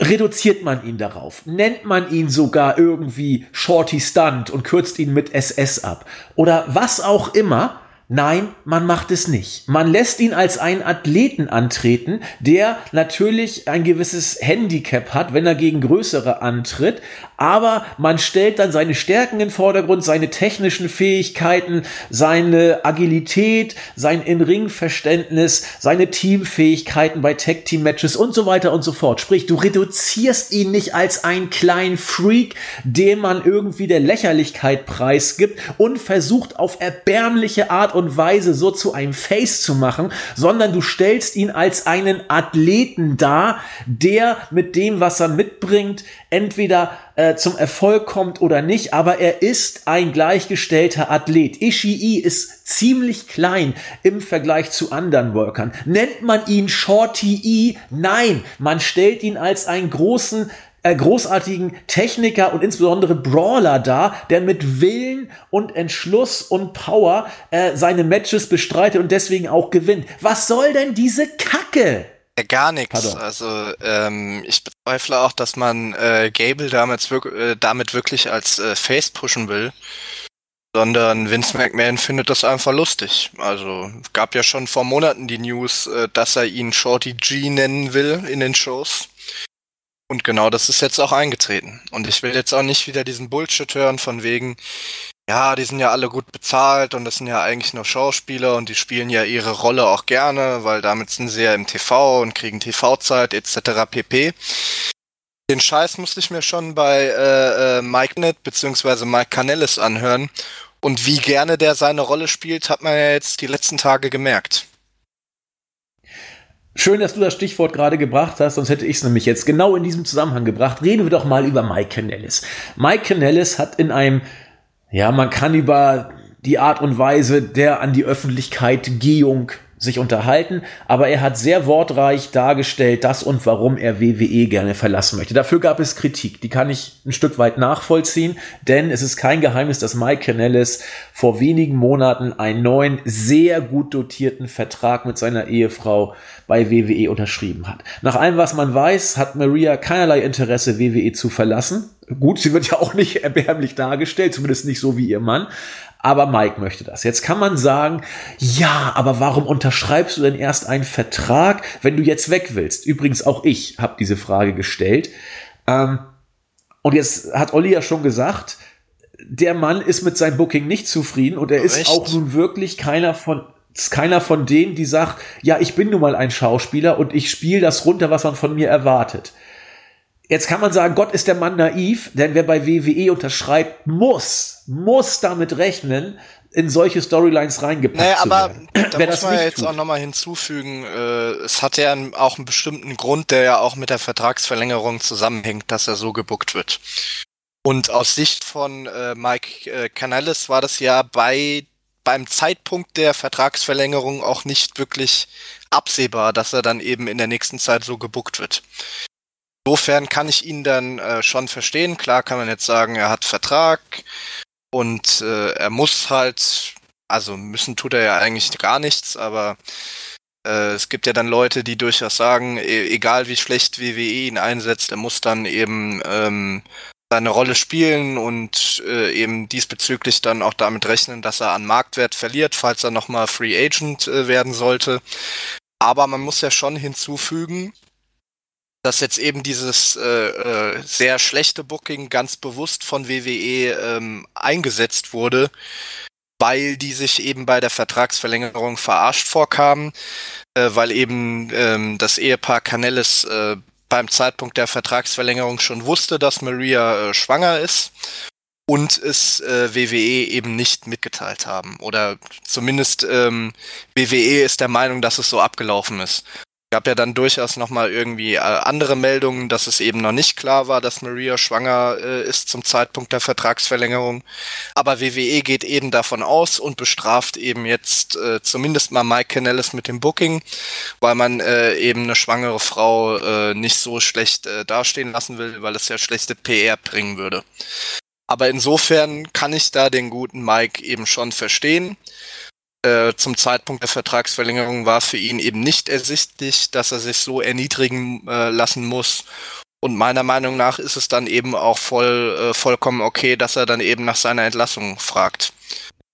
Reduziert man ihn darauf? Nennt man ihn sogar irgendwie Shorty Stunt und kürzt ihn mit SS ab? Oder was auch immer? Nein, man macht es nicht. Man lässt ihn als einen Athleten antreten, der natürlich ein gewisses Handicap hat, wenn er gegen größere antritt, aber man stellt dann seine Stärken in den Vordergrund, seine technischen Fähigkeiten, seine Agilität, sein In-Ring-Verständnis, seine Teamfähigkeiten bei Tag-Team-Matches und so weiter und so fort. Sprich, du reduzierst ihn nicht als einen kleinen Freak, dem man irgendwie der Lächerlichkeit preisgibt und versucht auf erbärmliche Art und Weise so zu einem Face zu machen, sondern du stellst ihn als einen Athleten dar, der mit dem, was er mitbringt, entweder äh, zum Erfolg kommt oder nicht, aber er ist ein gleichgestellter Athlet. Ishii ist ziemlich klein im Vergleich zu anderen Workern. Nennt man ihn Shorty E? Nein, man stellt ihn als einen großen äh, großartigen Techniker und insbesondere Brawler dar, der mit Willen und Entschluss und Power äh, seine Matches bestreitet und deswegen auch gewinnt. Was soll denn diese Kacke? Ja, gar nichts. Also ähm, ich bezweifle auch, dass man äh, Gable damit, äh, damit wirklich als äh, Face pushen will, sondern Vince McMahon findet das einfach lustig. Also gab ja schon vor Monaten die News, äh, dass er ihn Shorty G nennen will in den Shows. Und genau das ist jetzt auch eingetreten. Und ich will jetzt auch nicht wieder diesen Bullshit hören von wegen, ja, die sind ja alle gut bezahlt und das sind ja eigentlich nur Schauspieler und die spielen ja ihre Rolle auch gerne, weil damit sind sie ja im TV und kriegen TV-Zeit etc. pp. Den Scheiß musste ich mir schon bei äh, äh, Mike Nett bzw. Mike Canellis anhören. Und wie gerne der seine Rolle spielt, hat man ja jetzt die letzten Tage gemerkt. Schön, dass du das Stichwort gerade gebracht hast, sonst hätte ich es nämlich jetzt genau in diesem Zusammenhang gebracht. Reden wir doch mal über Mike Canellis. Mike Canellis hat in einem, ja, man kann über die Art und Weise der an die Öffentlichkeit Gehung sich unterhalten, aber er hat sehr wortreich dargestellt, das und warum er WWE gerne verlassen möchte. Dafür gab es Kritik, die kann ich ein Stück weit nachvollziehen, denn es ist kein Geheimnis, dass Mike Canellis vor wenigen Monaten einen neuen, sehr gut dotierten Vertrag mit seiner Ehefrau bei WWE unterschrieben hat. Nach allem, was man weiß, hat Maria keinerlei Interesse, WWE zu verlassen. Gut, sie wird ja auch nicht erbärmlich dargestellt, zumindest nicht so wie ihr Mann aber Mike möchte das. Jetzt kann man sagen, ja, aber warum unterschreibst du denn erst einen Vertrag, wenn du jetzt weg willst? Übrigens auch ich habe diese Frage gestellt. Ähm, und jetzt hat Olli ja schon gesagt, der Mann ist mit seinem Booking nicht zufrieden und er ist Echt? auch nun wirklich keiner von keiner von denen, die sagt, ja, ich bin nun mal ein Schauspieler und ich spiele das runter, was man von mir erwartet. Jetzt kann man sagen, Gott ist der Mann naiv, denn wer bei WWE unterschreibt, muss, muss damit rechnen, in solche Storylines reingepackt naja, zu werden. aber da muss man ja jetzt tut. auch nochmal hinzufügen, äh, es hat ja auch einen bestimmten Grund, der ja auch mit der Vertragsverlängerung zusammenhängt, dass er so gebuckt wird. Und aus Sicht von äh, Mike äh, Canales war das ja bei beim Zeitpunkt der Vertragsverlängerung auch nicht wirklich absehbar, dass er dann eben in der nächsten Zeit so gebuckt wird. Insofern kann ich ihn dann äh, schon verstehen. Klar kann man jetzt sagen, er hat Vertrag und äh, er muss halt, also müssen tut er ja eigentlich gar nichts, aber äh, es gibt ja dann Leute, die durchaus sagen, e egal wie schlecht WWE ihn einsetzt, er muss dann eben ähm, seine Rolle spielen und äh, eben diesbezüglich dann auch damit rechnen, dass er an Marktwert verliert, falls er nochmal Free Agent äh, werden sollte. Aber man muss ja schon hinzufügen, dass jetzt eben dieses äh, äh, sehr schlechte Booking ganz bewusst von WWE ähm, eingesetzt wurde, weil die sich eben bei der Vertragsverlängerung verarscht vorkamen, äh, weil eben ähm, das Ehepaar Canellis äh, beim Zeitpunkt der Vertragsverlängerung schon wusste, dass Maria äh, schwanger ist und es äh, WWE eben nicht mitgeteilt haben. Oder zumindest ähm, WWE ist der Meinung, dass es so abgelaufen ist gab ja dann durchaus nochmal irgendwie äh, andere Meldungen, dass es eben noch nicht klar war, dass Maria schwanger äh, ist zum Zeitpunkt der Vertragsverlängerung. Aber WWE geht eben davon aus und bestraft eben jetzt äh, zumindest mal Mike Canellis mit dem Booking, weil man äh, eben eine schwangere Frau äh, nicht so schlecht äh, dastehen lassen will, weil es ja schlechte PR bringen würde. Aber insofern kann ich da den guten Mike eben schon verstehen. Äh, zum Zeitpunkt der Vertragsverlängerung war für ihn eben nicht ersichtlich, dass er sich so erniedrigen äh, lassen muss. Und meiner Meinung nach ist es dann eben auch voll, äh, vollkommen okay, dass er dann eben nach seiner Entlassung fragt.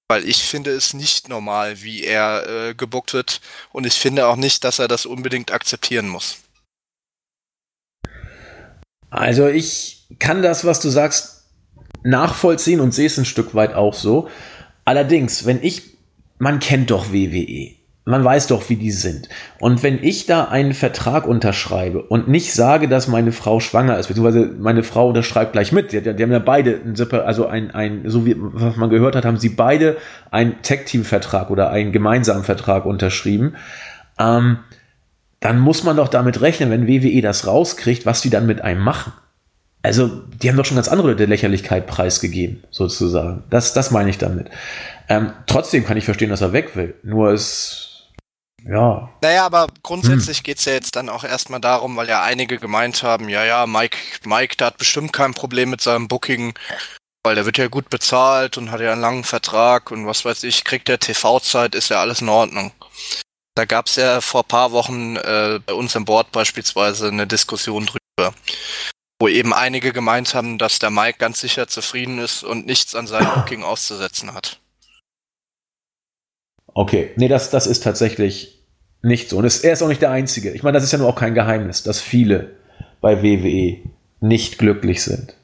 Weil ich finde es nicht normal, wie er äh, gebuckt wird. Und ich finde auch nicht, dass er das unbedingt akzeptieren muss. Also ich kann das, was du sagst, nachvollziehen und sehe es ein Stück weit auch so. Allerdings, wenn ich man kennt doch WWE. man weiß doch, wie die sind. Und wenn ich da einen Vertrag unterschreibe und nicht sage, dass meine Frau schwanger ist, beziehungsweise meine Frau unterschreibt gleich mit, die, die haben ja beide, also ein, ein, so wie was man gehört hat, haben sie beide einen Tech-Team-Vertrag oder einen gemeinsamen Vertrag unterschrieben, ähm, dann muss man doch damit rechnen, wenn WWE das rauskriegt, was die dann mit einem machen. Also, die haben doch schon ganz andere der Lächerlichkeit preisgegeben, sozusagen. Das, das meine ich damit. Ähm, trotzdem kann ich verstehen, dass er weg will. Nur es ja. Naja, aber grundsätzlich hm. geht's ja jetzt dann auch erstmal darum, weil ja einige gemeint haben, ja, ja, Mike, Mike, der hat bestimmt kein Problem mit seinem Booking, weil der wird ja gut bezahlt und hat ja einen langen Vertrag und was weiß ich, kriegt der TV-Zeit, ist ja alles in Ordnung. Da gab's ja vor paar Wochen äh, bei uns im Board beispielsweise eine Diskussion drüber, wo eben einige gemeint haben, dass der Mike ganz sicher zufrieden ist und nichts an seinem Booking auszusetzen hat. Okay, nee, das, das ist tatsächlich nicht so. Und es, er ist auch nicht der Einzige. Ich meine, das ist ja nur auch kein Geheimnis, dass viele bei WWE nicht glücklich sind.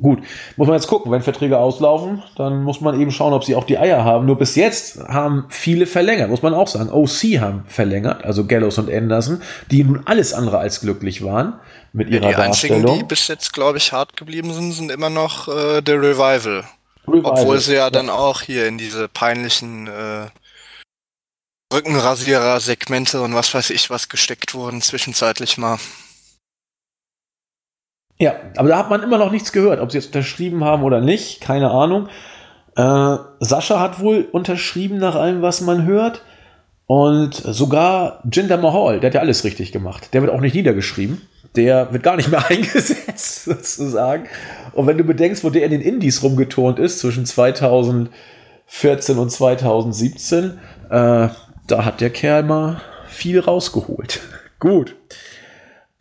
Gut, muss man jetzt gucken, wenn Verträge auslaufen, dann muss man eben schauen, ob sie auch die Eier haben. Nur bis jetzt haben viele verlängert, muss man auch sagen. OC haben verlängert, also Gallows und Anderson, die nun alles andere als glücklich waren mit ihrer ja, die Darstellung. Einzigen, die bis jetzt, glaube ich, hart geblieben sind, sind immer noch äh, der Revival. Revival. Obwohl sie ja, ja, dann auch hier in diese peinlichen äh, Rückenrasierer-Segmente und was weiß ich was gesteckt wurden, zwischenzeitlich mal. Ja, aber da hat man immer noch nichts gehört, ob sie jetzt unterschrieben haben oder nicht, keine Ahnung. Äh, Sascha hat wohl unterschrieben nach allem, was man hört. Und sogar Jinder Mahal, der hat ja alles richtig gemacht. Der wird auch nicht niedergeschrieben. Der wird gar nicht mehr eingesetzt, sozusagen. Und wenn du bedenkst, wo der in den Indies rumgeturnt ist, zwischen 2014 und 2017, äh, da hat der Kerl mal viel rausgeholt. Gut.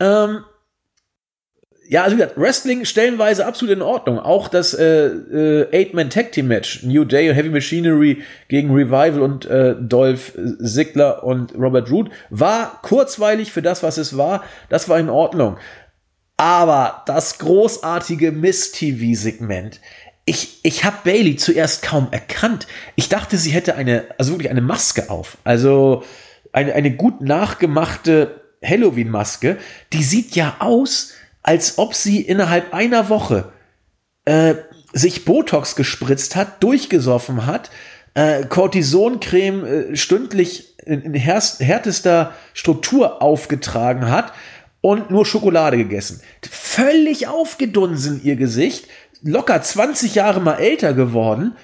Ähm, ja, also wie gesagt, Wrestling stellenweise absolut in Ordnung. Auch das äh, äh, Eight-Man-Tag-Team-Match, New Day und Heavy Machinery gegen Revival und äh, Dolph Ziggler und Robert Root, war kurzweilig für das, was es war. Das war in Ordnung. Aber das großartige Miss-TV-Segment, ich, ich habe Bailey zuerst kaum erkannt. Ich dachte, sie hätte eine, also wirklich eine Maske auf. Also eine, eine gut nachgemachte Halloween-Maske. Die sieht ja aus, als ob sie innerhalb einer Woche äh, sich Botox gespritzt hat, durchgesoffen hat, äh, Cortisoncreme äh, stündlich in, in härtester Struktur aufgetragen hat und nur Schokolade gegessen. Völlig aufgedunsen ihr Gesicht, locker 20 Jahre mal älter geworden.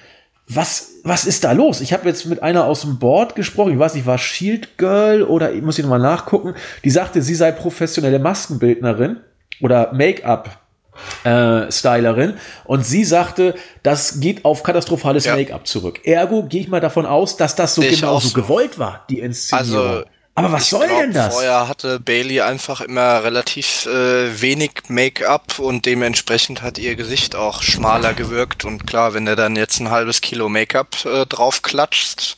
Was, was ist da los? Ich habe jetzt mit einer aus dem Board gesprochen, ich weiß nicht, war Shield Girl oder ich muss ich nochmal nachgucken, die sagte, sie sei professionelle Maskenbildnerin oder Make-up äh, Stylerin und sie sagte, das geht auf katastrophales ja. Make-up zurück. Ergo gehe ich mal davon aus, dass das so genau so gewollt war, die Inszenierung. Also aber was soll glaub, denn das? Vorher hatte Bailey einfach immer relativ äh, wenig Make-up und dementsprechend hat ihr Gesicht auch schmaler gewirkt. Und klar, wenn er dann jetzt ein halbes Kilo Make-up äh, drauf klatscht,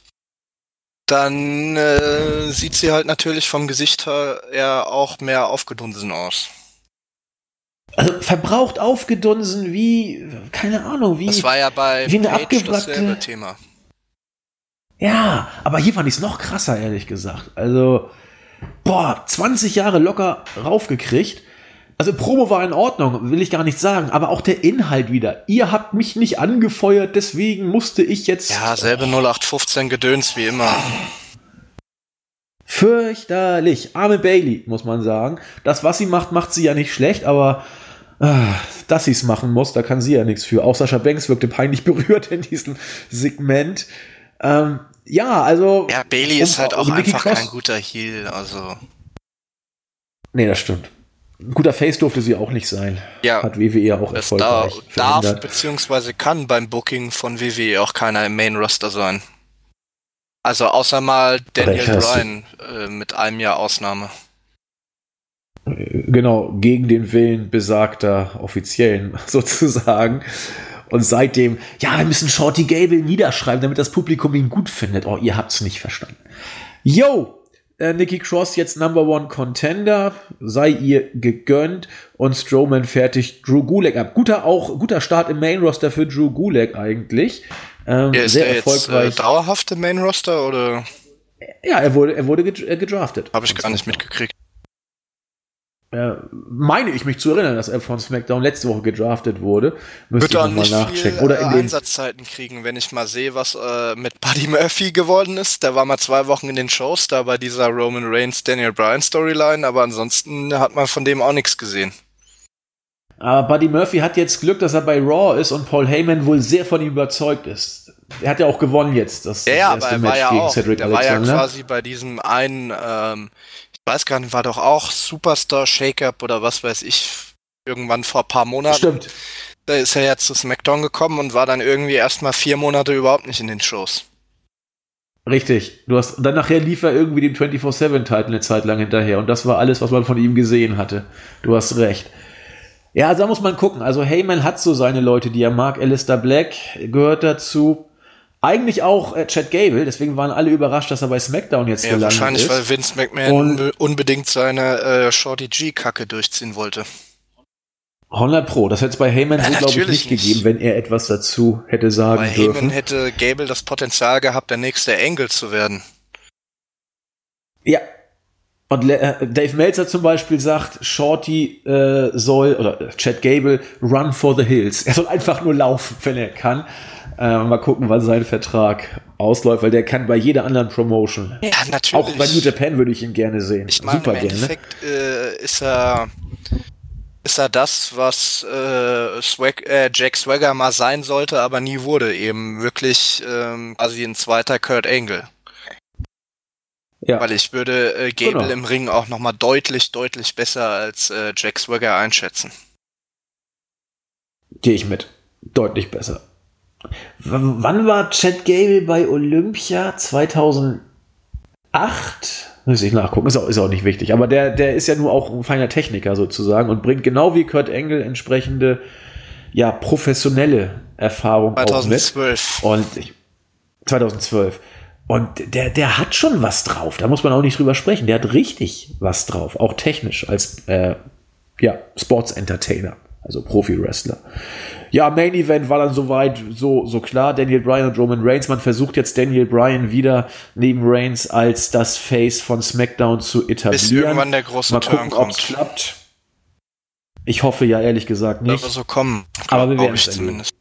dann äh, sieht sie halt natürlich vom Gesicht her auch mehr aufgedunsen aus. Also verbraucht aufgedunsen wie, keine Ahnung, wie. Das war ja bei wie eine Page dasselbe Thema. Ja, aber hier fand ich es noch krasser, ehrlich gesagt. Also, boah, 20 Jahre locker raufgekriegt. Also Promo war in Ordnung, will ich gar nicht sagen, aber auch der Inhalt wieder. Ihr habt mich nicht angefeuert, deswegen musste ich jetzt. Ja, selbe 0815 Gedöns wie immer. Fürchterlich. Arme Bailey, muss man sagen. Das, was sie macht, macht sie ja nicht schlecht, aber dass sie es machen muss, da kann sie ja nichts für. Auch Sascha Banks wirkte peinlich berührt in diesem Segment. Ähm, ja, also. Ja, Bailey um, ist halt auch einfach Cross. kein guter Heel, also. Nee, das stimmt. Ein guter Face durfte sie auch nicht sein. Ja. Hat WWE auch erfolgreich da, Darf beziehungsweise kann beim Booking von WWE auch keiner im Main Roster sein. Also außer mal Daniel Bryan äh, mit einem Jahr Ausnahme. Genau, gegen den Willen besagter Offiziellen sozusagen. Und seitdem, ja, wir müssen Shorty Gable niederschreiben, damit das Publikum ihn gut findet. Oh, ihr habt's nicht verstanden. Yo! Äh, Nikki Cross jetzt Number One Contender, sei ihr gegönnt und Strowman fertigt Drew Gulak ab. Guter auch, guter Start im Main Roster für Drew Gulak eigentlich. Ähm, ja, ist sehr der erfolgreich. Jetzt, äh, dauerhafte Main Roster oder? Ja, er wurde, er wurde äh, gedraftet. Habe ich gar nicht mitgekriegt. Äh, meine ich mich zu erinnern, dass er von SmackDown letzte Woche gedraftet wurde. Müsste ich mal nachchecken. Viel, Oder in äh, den Einsatzzeiten kriegen, wenn ich mal sehe, was äh, mit Buddy Murphy geworden ist. Der war mal zwei Wochen in den Shows, da bei dieser Roman Reigns Daniel Bryan Storyline, aber ansonsten hat man von dem auch nichts gesehen. Aber Buddy Murphy hat jetzt Glück, dass er bei Raw ist und Paul Heyman wohl sehr von ihm überzeugt ist. Er hat ja auch gewonnen jetzt. Das, ja, ja, aber er Match war ja auch, Cedric der Alexander. war ja quasi bei diesem einen ähm, weiß gar nicht, war doch auch Superstar Shake-Up oder was weiß ich, irgendwann vor ein paar Monaten. Stimmt. Da ist er ja zu SmackDown gekommen und war dann irgendwie erstmal vier Monate überhaupt nicht in den Shows. Richtig. Du hast, dann nachher lief er irgendwie dem 24-7-Titel eine Zeit lang hinterher und das war alles, was man von ihm gesehen hatte. Du hast recht. Ja, da muss man gucken. Also Heyman hat so seine Leute, die er mag. Alistair Black gehört dazu. Eigentlich auch äh, Chad Gable, deswegen waren alle überrascht, dass er bei SmackDown jetzt ja, gelandet wahrscheinlich, ist. Wahrscheinlich, weil Vince McMahon und unbedingt seine äh, Shorty G-Kacke durchziehen wollte. 100 Pro, das hätte es bei Heyman so, glaube ich, nicht, nicht, gegeben, wenn er etwas dazu hätte sagen bei dürfen. Bei Heyman hätte Gable das Potenzial gehabt, der nächste Engel zu werden. Ja. Und äh, Dave Meltzer zum Beispiel sagt, Shorty äh, soll, oder Chad Gable, run for the hills. Er soll einfach nur laufen, wenn er kann. Äh, mal gucken, wann sein Vertrag ausläuft, weil der kann bei jeder anderen Promotion. Ja, natürlich. Auch bei New Japan würde ich ihn gerne sehen. Ich meine, Super im gerne. Endeffekt äh, ist er ist er das, was äh, Swag, äh, Jack Swagger mal sein sollte, aber nie wurde. Eben wirklich ähm, quasi ein zweiter Kurt Angle. Ja. Weil ich würde äh, Gable genau. im Ring auch nochmal deutlich, deutlich besser als äh, Jack Swagger einschätzen. Gehe ich mit. Deutlich besser. Wann war Chad Gable bei Olympia? 2008? Muss ich nachgucken, ist auch, ist auch nicht wichtig. Aber der, der ist ja nur auch ein feiner Techniker sozusagen und bringt genau wie Kurt Engel entsprechende, ja, professionelle Erfahrung 2012. Und ich, 2012. Und der, der hat schon was drauf. Da muss man auch nicht drüber sprechen. Der hat richtig was drauf. Auch technisch als, äh, ja, Sports Entertainer. Also Profi-Wrestler. Ja, Main Event war dann soweit so, so klar. Daniel Bryan und Roman Reigns. Man versucht jetzt Daniel Bryan wieder neben Reigns als das Face von SmackDown zu etablieren. Bis irgendwann der große Mal gucken, ob es klappt. Ich hoffe ja ehrlich gesagt nicht. Aber so kommen. Aber wir werden es zumindest.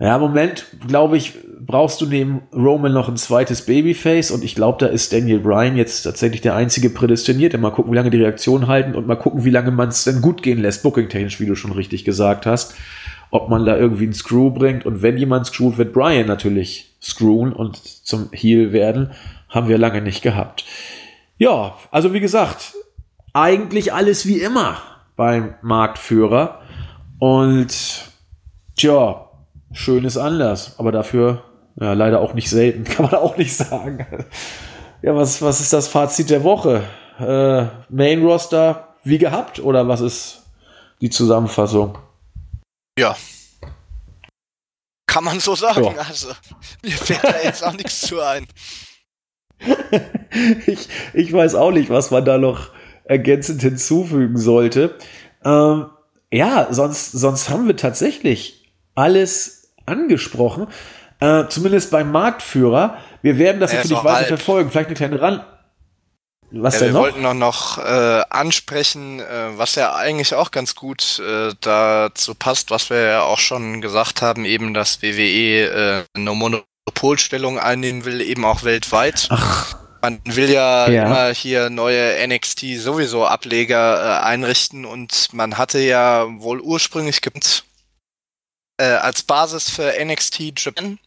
Ja, im Moment, glaube ich, brauchst du neben Roman noch ein zweites Babyface und ich glaube, da ist Daniel Bryan jetzt tatsächlich der einzige prädestinierte. Mal gucken, wie lange die Reaktionen halten und mal gucken, wie lange man es denn gut gehen lässt, booking-technisch, wie du schon richtig gesagt hast. Ob man da irgendwie einen Screw bringt und wenn jemand screwt, wird Bryan natürlich screwen und zum Heel werden. Haben wir lange nicht gehabt. Ja, also wie gesagt, eigentlich alles wie immer beim Marktführer und tja, schön ist anders, aber dafür ja, leider auch nicht selten, kann man auch nicht sagen. Ja, was, was ist das Fazit der Woche? Äh, Main Roster wie gehabt oder was ist die Zusammenfassung? Ja. Kann man so sagen. Ja. Also, mir fällt da jetzt auch nichts zu ein. ich, ich weiß auch nicht, was man da noch ergänzend hinzufügen sollte. Ähm, ja, sonst, sonst haben wir tatsächlich alles angesprochen. Äh, zumindest beim Marktführer. Wir werden das er natürlich weiter alt. verfolgen. Vielleicht eine kleine Ran. Was ja, denn wir noch? wollten noch, noch äh, ansprechen, äh, was ja eigentlich auch ganz gut äh, dazu passt, was wir ja auch schon gesagt haben, eben, dass WWE äh, eine Monopolstellung einnehmen will, eben auch weltweit. Ach. Man will ja, ja, immer hier neue NXT sowieso Ableger äh, einrichten und man hatte ja wohl ursprünglich gibt äh, als Basis für NXT Japan,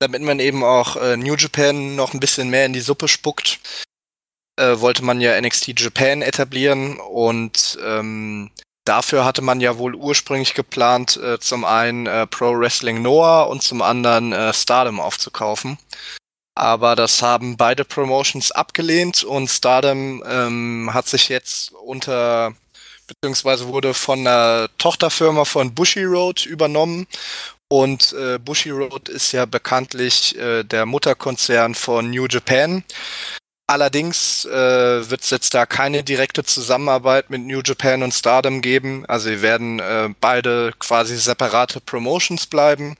damit man eben auch äh, New Japan noch ein bisschen mehr in die Suppe spuckt. Äh, wollte man ja NXT Japan etablieren und ähm, dafür hatte man ja wohl ursprünglich geplant, äh, zum einen äh, Pro Wrestling Noah und zum anderen äh, Stardom aufzukaufen. Aber das haben beide Promotions abgelehnt und Stardom ähm, hat sich jetzt unter beziehungsweise wurde von einer Tochterfirma von Bushy Road übernommen. Und äh, Bushy Road ist ja bekanntlich äh, der Mutterkonzern von New Japan. Allerdings äh, wird es jetzt da keine direkte Zusammenarbeit mit New Japan und Stardom geben. Also wir werden äh, beide quasi separate Promotions bleiben.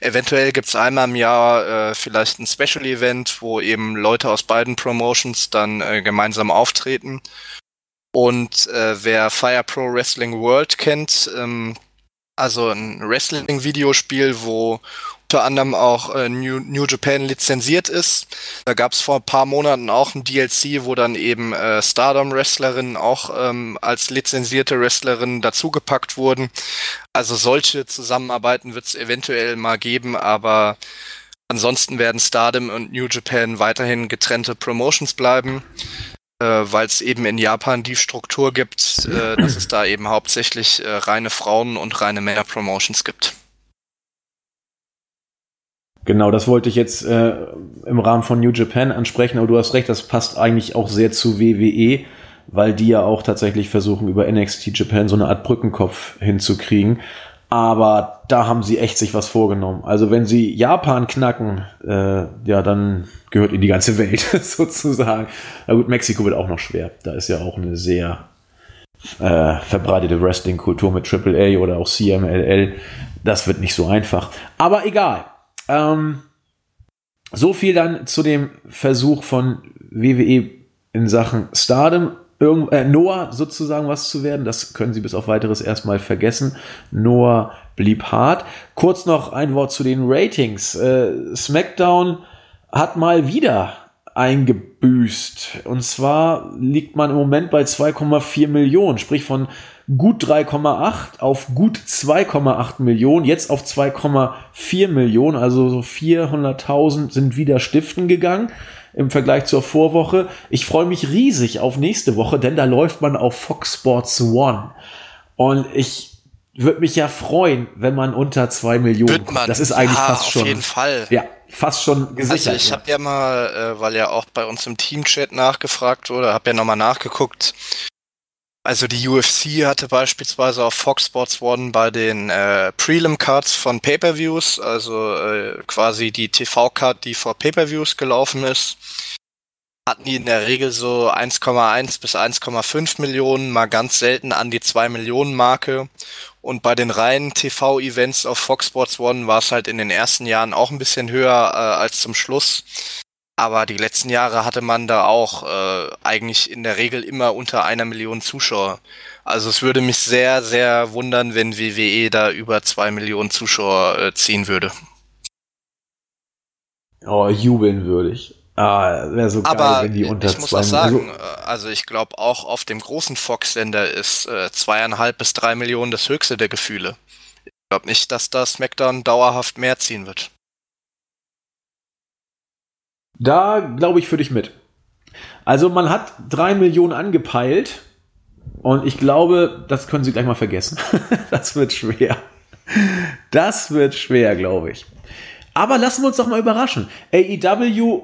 Eventuell gibt's einmal im Jahr äh, vielleicht ein Special Event, wo eben Leute aus beiden Promotions dann äh, gemeinsam auftreten. Und äh, wer Fire Pro Wrestling World kennt, ähm, also ein Wrestling-Videospiel, wo unter anderem auch äh, New, New Japan lizenziert ist. Da gab es vor ein paar Monaten auch ein DLC, wo dann eben äh, Stardom-Wrestlerinnen auch ähm, als lizenzierte Wrestlerinnen dazugepackt wurden. Also solche Zusammenarbeiten wird es eventuell mal geben, aber ansonsten werden Stardom und New Japan weiterhin getrennte Promotions bleiben. Äh, weil es eben in Japan die Struktur gibt, äh, dass es da eben hauptsächlich äh, reine Frauen und reine Männer-Promotions gibt. Genau, das wollte ich jetzt äh, im Rahmen von New Japan ansprechen, aber du hast recht, das passt eigentlich auch sehr zu WWE, weil die ja auch tatsächlich versuchen, über NXT Japan so eine Art Brückenkopf hinzukriegen. Aber da haben sie echt sich was vorgenommen. Also wenn sie Japan knacken, äh, ja, dann gehört ihnen die ganze Welt sozusagen. Na gut, Mexiko wird auch noch schwer. Da ist ja auch eine sehr äh, verbreitete Wrestling-Kultur mit AAA oder auch CMLL. Das wird nicht so einfach. Aber egal. Ähm, so viel dann zu dem Versuch von WWE in Sachen Stardom. Irgend, äh, Noah sozusagen was zu werden, das können Sie bis auf weiteres erstmal vergessen. Noah blieb hart. Kurz noch ein Wort zu den Ratings. Äh, SmackDown hat mal wieder eingebüßt. Und zwar liegt man im Moment bei 2,4 Millionen, sprich von gut 3,8 auf gut 2,8 Millionen, jetzt auf 2,4 Millionen, also so 400.000 sind wieder stiften gegangen im Vergleich zur Vorwoche. Ich freue mich riesig auf nächste Woche, denn da läuft man auf Fox Sports One. Und ich würde mich ja freuen, wenn man unter 2 Millionen kommt. Das ist eigentlich ja, fast schon. Auf jeden Fall. Ja, fast schon gesichert. Also ich habe ja mal, äh, weil ja auch bei uns im Teamchat nachgefragt wurde, habe ja nochmal nachgeguckt, also die UFC hatte beispielsweise auf Fox Sports One bei den äh, Prelim-Cards von Pay-per-Views, also äh, quasi die TV-Card, die vor Pay-per-Views gelaufen ist, hatten die in der Regel so 1,1 bis 1,5 Millionen, mal ganz selten an die 2 Millionen Marke. Und bei den reinen TV-Events auf Fox Sports One war es halt in den ersten Jahren auch ein bisschen höher äh, als zum Schluss. Aber die letzten Jahre hatte man da auch äh, eigentlich in der Regel immer unter einer Million Zuschauer. Also es würde mich sehr, sehr wundern, wenn WWE da über zwei Millionen Zuschauer äh, ziehen würde. Oh, jubeln würde ich. Ah, wäre so geil, Aber wenn die unter ich muss auch sagen, also, also ich glaube auch auf dem großen Fox-Sender ist äh, zweieinhalb bis drei Millionen das höchste der Gefühle. Ich glaube nicht, dass das SmackDown dauerhaft mehr ziehen wird. Da glaube ich für dich mit. Also man hat drei Millionen angepeilt und ich glaube, das können Sie gleich mal vergessen. das wird schwer. Das wird schwer, glaube ich. Aber lassen wir uns doch mal überraschen. AEW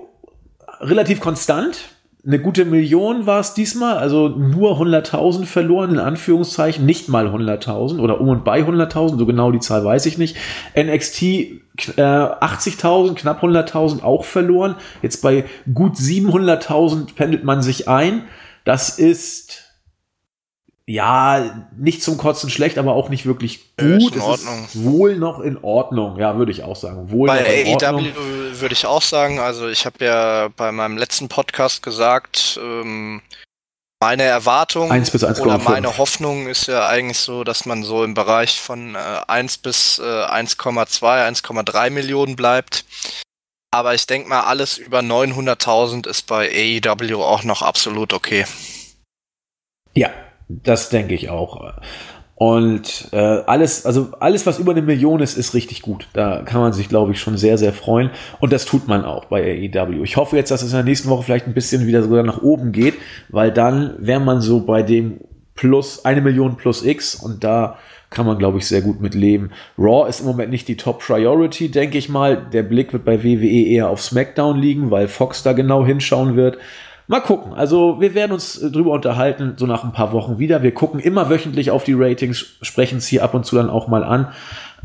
relativ konstant eine gute Million war es diesmal, also nur 100.000 verloren, in Anführungszeichen, nicht mal 100.000 oder um und bei 100.000, so genau die Zahl weiß ich nicht. NXT äh, 80.000, knapp 100.000 auch verloren. Jetzt bei gut 700.000 pendelt man sich ein. Das ist ja, nicht zum Kotzen schlecht, aber auch nicht wirklich gut. Ist in Ordnung. Ist wohl noch in Ordnung, ja, würde ich auch sagen. Wohl bei AEW würde ich auch sagen, also ich habe ja bei meinem letzten Podcast gesagt, ähm, meine Erwartung 1 bis 1, oder meine Hoffnung ist ja eigentlich so, dass man so im Bereich von äh, 1 bis äh, 1,2, 1,3 Millionen bleibt. Aber ich denke mal, alles über 900.000 ist bei AEW auch noch absolut okay. Ja, das denke ich auch. Und äh, alles, also alles, was über eine Million ist, ist richtig gut. Da kann man sich, glaube ich, schon sehr, sehr freuen. Und das tut man auch bei AEW. Ich hoffe jetzt, dass es in der nächsten Woche vielleicht ein bisschen wieder sogar nach oben geht, weil dann wäre man so bei dem plus eine Million plus X und da kann man, glaube ich, sehr gut mit leben. Raw ist im Moment nicht die Top Priority, denke ich mal. Der Blick wird bei WWE eher auf SmackDown liegen, weil Fox da genau hinschauen wird. Mal gucken. Also wir werden uns äh, drüber unterhalten, so nach ein paar Wochen wieder. Wir gucken immer wöchentlich auf die Ratings, sprechen es hier ab und zu dann auch mal an.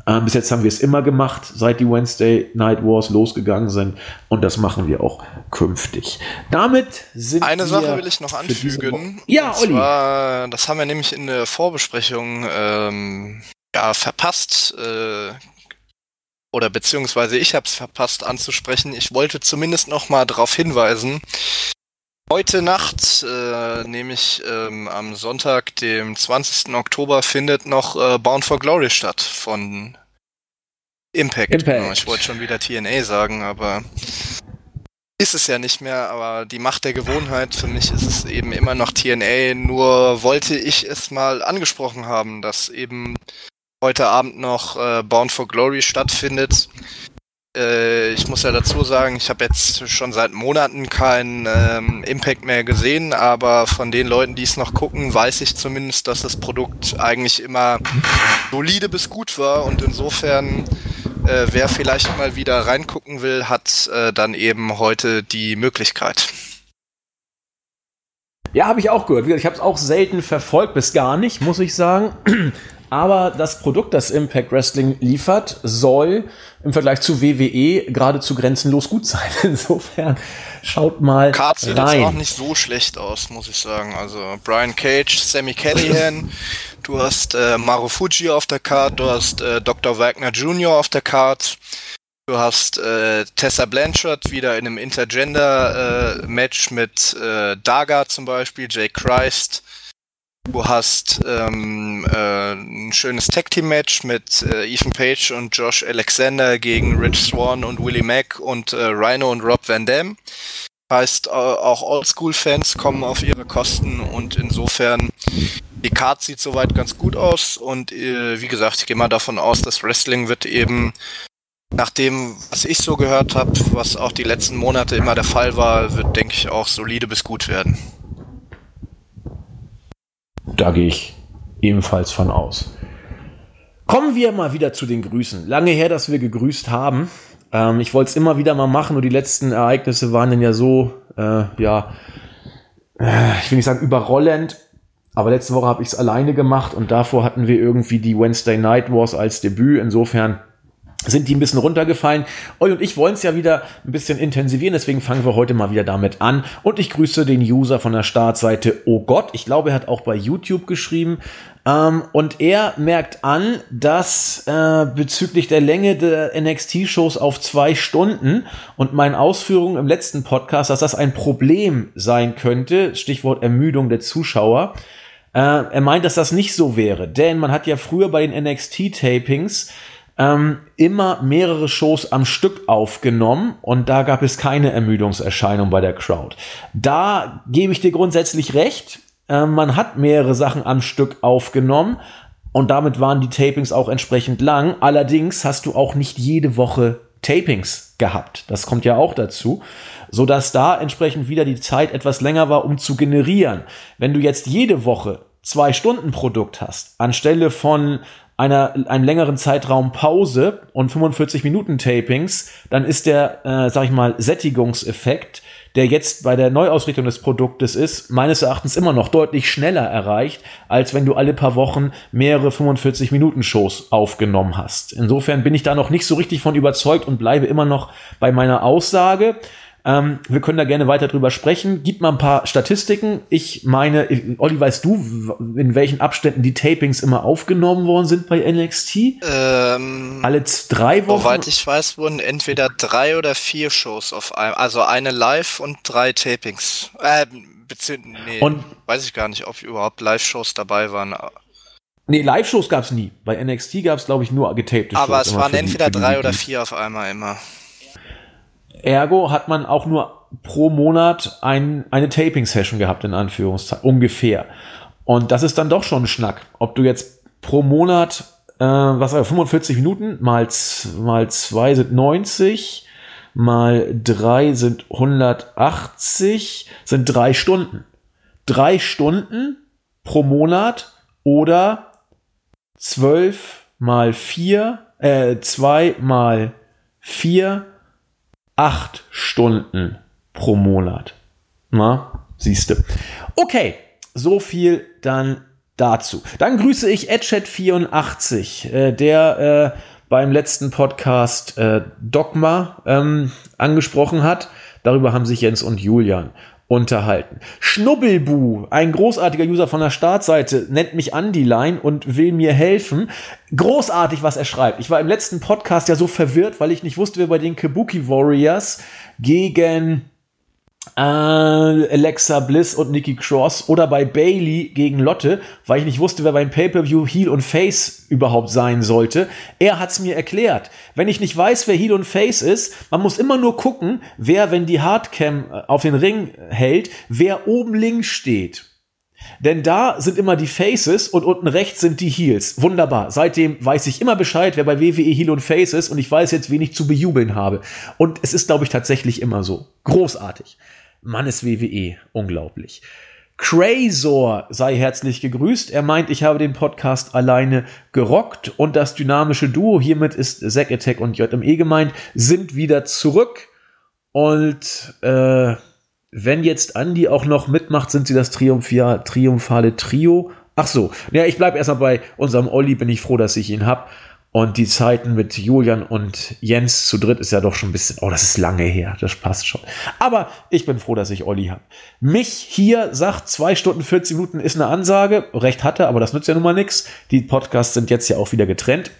Ähm, bis jetzt haben wir es immer gemacht, seit die Wednesday Night Wars losgegangen sind. Und das machen wir auch künftig. Damit sind Eine wir Sache will ich noch anfügen. Ja, Olli. Zwar, das haben wir nämlich in der Vorbesprechung ähm, ja, verpasst. Äh, oder beziehungsweise ich habe es verpasst anzusprechen. Ich wollte zumindest noch mal darauf hinweisen. Heute Nacht, äh, nämlich ähm, am Sonntag, dem 20. Oktober, findet noch äh, Bound for Glory statt von Impact. Impact. Ich wollte schon wieder TNA sagen, aber ist es ja nicht mehr, aber die Macht der Gewohnheit, für mich ist es eben immer noch TNA, nur wollte ich es mal angesprochen haben, dass eben heute Abend noch äh, Bound for Glory stattfindet. Äh, ich muss ja dazu sagen, ich habe jetzt schon seit Monaten keinen ähm, Impact mehr gesehen, aber von den Leuten, die es noch gucken, weiß ich zumindest, dass das Produkt eigentlich immer solide bis gut war und insofern äh, wer vielleicht mal wieder reingucken will, hat äh, dann eben heute die Möglichkeit. Ja, habe ich auch gehört. Ich habe es auch selten verfolgt, bis gar nicht, muss ich sagen. Aber das Produkt, das Impact Wrestling liefert, soll im Vergleich zu WWE geradezu grenzenlos gut sein. Insofern schaut mal Card sieht jetzt auch rein. nicht so schlecht aus, muss ich sagen. Also Brian Cage, Sammy Callahan, du hast äh, Marufuji auf der Card, du hast äh, Dr. Wagner Jr. auf der Card, du hast äh, Tessa Blanchard wieder in einem Intergender-Match mit äh, Daga zum Beispiel, Jay Christ. Du hast ähm, äh, ein schönes Tag-Team-Match mit äh, Ethan Page und Josh Alexander gegen Rich Swan und Willie Mack und äh, Rhino und Rob Van Dam. Heißt, äh, auch Oldschool-Fans kommen auf ihre Kosten und insofern die Card sieht soweit ganz gut aus und äh, wie gesagt, ich gehe mal davon aus, dass Wrestling wird eben nach dem, was ich so gehört habe, was auch die letzten Monate immer der Fall war, wird, denke ich, auch solide bis gut werden. Da gehe ich ebenfalls von aus. Kommen wir mal wieder zu den Grüßen. Lange her, dass wir gegrüßt haben. Ähm, ich wollte es immer wieder mal machen und die letzten Ereignisse waren dann ja so, äh, ja, äh, ich will nicht sagen überrollend, aber letzte Woche habe ich es alleine gemacht und davor hatten wir irgendwie die Wednesday Night Wars als Debüt. Insofern sind die ein bisschen runtergefallen. Olli und ich wollen es ja wieder ein bisschen intensivieren, deswegen fangen wir heute mal wieder damit an. Und ich grüße den User von der Startseite Oh Gott. Ich glaube, er hat auch bei YouTube geschrieben. Ähm, und er merkt an, dass äh, bezüglich der Länge der NXT-Shows auf zwei Stunden und meinen Ausführungen im letzten Podcast, dass das ein Problem sein könnte, Stichwort Ermüdung der Zuschauer. Äh, er meint, dass das nicht so wäre, denn man hat ja früher bei den NXT-Tapings ähm, immer mehrere Shows am Stück aufgenommen und da gab es keine Ermüdungserscheinung bei der Crowd. Da gebe ich dir grundsätzlich recht. Ähm, man hat mehrere Sachen am Stück aufgenommen und damit waren die Tapings auch entsprechend lang. Allerdings hast du auch nicht jede Woche Tapings gehabt. Das kommt ja auch dazu, so dass da entsprechend wieder die Zeit etwas länger war, um zu generieren. Wenn du jetzt jede Woche zwei Stunden Produkt hast, anstelle von einer, einem längeren Zeitraum Pause und 45 Minuten Tapings, dann ist der, äh, sag ich mal, Sättigungseffekt, der jetzt bei der Neuausrichtung des Produktes ist, meines Erachtens immer noch deutlich schneller erreicht, als wenn du alle paar Wochen mehrere 45 Minuten Shows aufgenommen hast. Insofern bin ich da noch nicht so richtig von überzeugt und bleibe immer noch bei meiner Aussage. Ähm, wir können da gerne weiter drüber sprechen. Gib mal ein paar Statistiken. Ich meine, Olli, weißt du, in welchen Abständen die Tapings immer aufgenommen worden sind bei NXT? Ähm, Alle drei Wochen? Soweit ich weiß, wurden entweder drei oder vier Shows auf einem, also eine Live und drei Tapings. Äh, beziehungsweise, nee, Und- weiß ich gar nicht, ob überhaupt Live-Shows dabei waren. nee, Live-Shows gab's nie. Bei NXT gab's, glaube ich, nur getapte Shows. Aber es waren entweder drei oder vier auf einmal immer. Ergo hat man auch nur pro Monat ein, eine Taping-Session gehabt, in Anführungszeichen, ungefähr. Und das ist dann doch schon ein Schnack. Ob du jetzt pro Monat, äh, was war 45 Minuten, mal, mal zwei sind 90, mal drei sind 180, sind drei Stunden. Drei Stunden pro Monat oder zwölf mal vier, äh, zwei mal vier, acht Stunden pro Monat. Na, siehste. Okay, so viel dann dazu. Dann grüße ich Edchat84, äh, der äh, beim letzten Podcast äh, Dogma ähm, angesprochen hat. Darüber haben sich Jens und Julian unterhalten. Schnubbelbu, ein großartiger User von der Startseite, nennt mich Andyline und will mir helfen. Großartig, was er schreibt. Ich war im letzten Podcast ja so verwirrt, weil ich nicht wusste, wer bei den Kabuki Warriors gegen äh, Alexa Bliss und Nikki Cross oder bei Bailey gegen Lotte, weil ich nicht wusste, wer beim Pay-per-View Heel und Face überhaupt sein sollte. Er hat's mir erklärt. Wenn ich nicht weiß, wer Heel und Face ist, man muss immer nur gucken, wer, wenn die Hardcam äh, auf den Ring hält, wer oben links steht. Denn da sind immer die Faces und unten rechts sind die Heels. Wunderbar. Seitdem weiß ich immer Bescheid, wer bei WWE Heel und Face ist und ich weiß jetzt, wen ich zu bejubeln habe. Und es ist, glaube ich, tatsächlich immer so. Großartig. Mann ist WWE. Unglaublich. Crazor sei herzlich gegrüßt. Er meint, ich habe den Podcast alleine gerockt und das dynamische Duo, hiermit ist Zack Attack und JME gemeint, sind wieder zurück. Und äh, wenn jetzt Andy auch noch mitmacht, sind sie das Triumphia, triumphale Trio. Ach so, ja, ich bleibe erstmal bei unserem Olli, bin ich froh, dass ich ihn habe. Und die Zeiten mit Julian und Jens zu dritt ist ja doch schon ein bisschen, oh, das ist lange her, das passt schon. Aber ich bin froh, dass ich Olli habe. Mich hier sagt, zwei Stunden 40 Minuten ist eine Ansage. Recht hatte, aber das nützt ja nun mal nichts. Die Podcasts sind jetzt ja auch wieder getrennt.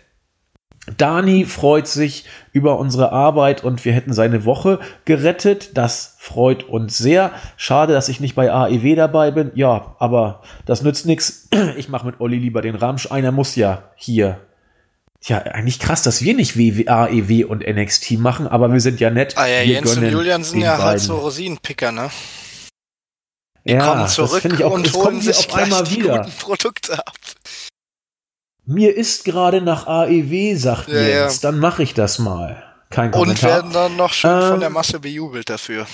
Dani freut sich über unsere Arbeit und wir hätten seine Woche gerettet. Das freut uns sehr. Schade, dass ich nicht bei AEW dabei bin. Ja, aber das nützt nichts. Ich mache mit Olli lieber den Ramsch. Einer muss ja hier Tja, eigentlich krass, dass wir nicht WWA, EW und NXT machen, aber wir sind ja nett. Ah ja, wir Jens und Julian sind ja halt beiden. halt so Rosinenpicker, ne? Die ja, kommen zurück ich auch, und holen sich auf einmal wieder. guten Produkte ab. Mir ist gerade nach AEW, sagt ja, Jens, ja. dann mache ich das mal. Kein Kommentar. Und werden dann noch schön ähm, von der Masse bejubelt dafür.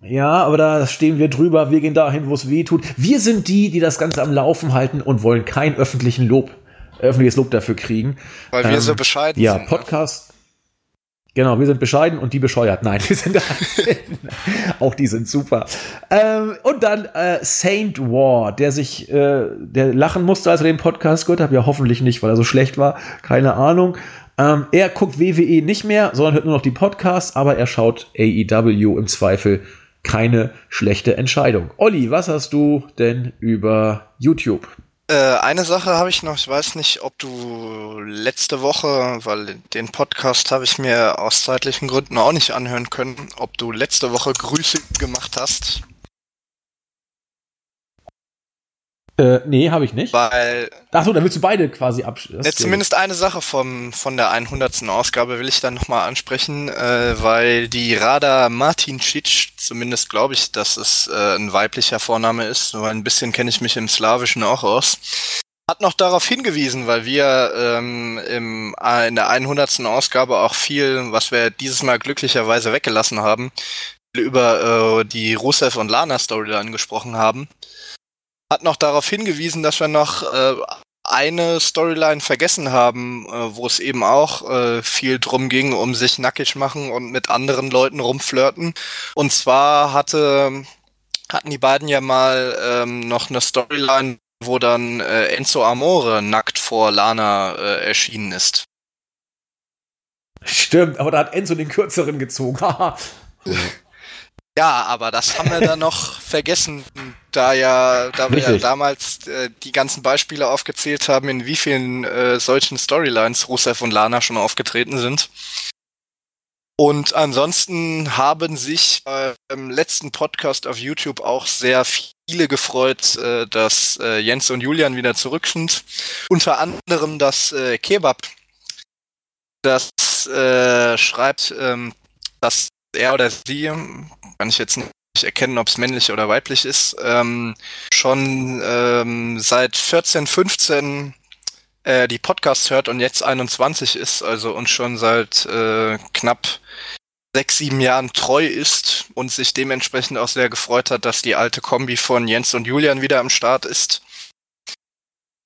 Ja, aber da stehen wir drüber, wir gehen dahin, wo es weh tut. Wir sind die, die das Ganze am Laufen halten und wollen keinen öffentlichen Lob öffentliches Lob dafür kriegen. Weil wir ähm, so bescheiden ja, sind. Ja, ne? Podcast. Genau, wir sind bescheiden und die bescheuert. Nein, wir sind auch die sind super. Ähm, und dann äh, Saint War, der sich, äh, der lachen musste, als er den Podcast gehört hat. Ja, hoffentlich nicht, weil er so schlecht war. Keine Ahnung. Ähm, er guckt WWE nicht mehr, sondern hört nur noch die Podcasts, aber er schaut AEW im Zweifel. Keine schlechte Entscheidung. Olli, was hast du denn über YouTube? Äh, eine Sache habe ich noch, ich weiß nicht, ob du letzte Woche, weil den Podcast habe ich mir aus zeitlichen Gründen auch nicht anhören können, ob du letzte Woche Grüße gemacht hast. Äh, nee, habe ich nicht. Weil. Achso, dann willst du beide quasi abschließen. Ja, zumindest eine Sache vom, von der 100. Ausgabe will ich dann nochmal ansprechen, äh, weil die Rada Martin Cic, zumindest glaube ich, dass es äh, ein weiblicher Vorname ist, weil ein bisschen kenne ich mich im Slawischen auch aus, hat noch darauf hingewiesen, weil wir ähm, im, äh, in der 100. Ausgabe auch viel, was wir dieses Mal glücklicherweise weggelassen haben, über äh, die Rusev und Lana Storyline gesprochen haben hat noch darauf hingewiesen, dass wir noch äh, eine Storyline vergessen haben, äh, wo es eben auch äh, viel drum ging, um sich nackig machen und mit anderen Leuten rumflirten. Und zwar hatte, hatten die beiden ja mal ähm, noch eine Storyline, wo dann äh, Enzo Amore nackt vor Lana äh, erschienen ist. Stimmt, aber da hat Enzo den kürzeren gezogen. Ja, aber das haben wir dann noch vergessen, da ja, da wir ja damals äh, die ganzen Beispiele aufgezählt haben, in wie vielen äh, solchen Storylines Rusev und Lana schon aufgetreten sind. Und ansonsten haben sich äh, im letzten Podcast auf YouTube auch sehr viele gefreut, äh, dass äh, Jens und Julian wieder zurück sind. Unter anderem das äh, Kebab. Das äh, schreibt, ähm, dass er oder sie kann ich jetzt nicht erkennen, ob es männlich oder weiblich ist, ähm, schon ähm, seit 14, 15 äh, die Podcasts hört und jetzt 21 ist, also und schon seit äh, knapp sechs, sieben Jahren treu ist und sich dementsprechend auch sehr gefreut hat, dass die alte Kombi von Jens und Julian wieder am Start ist.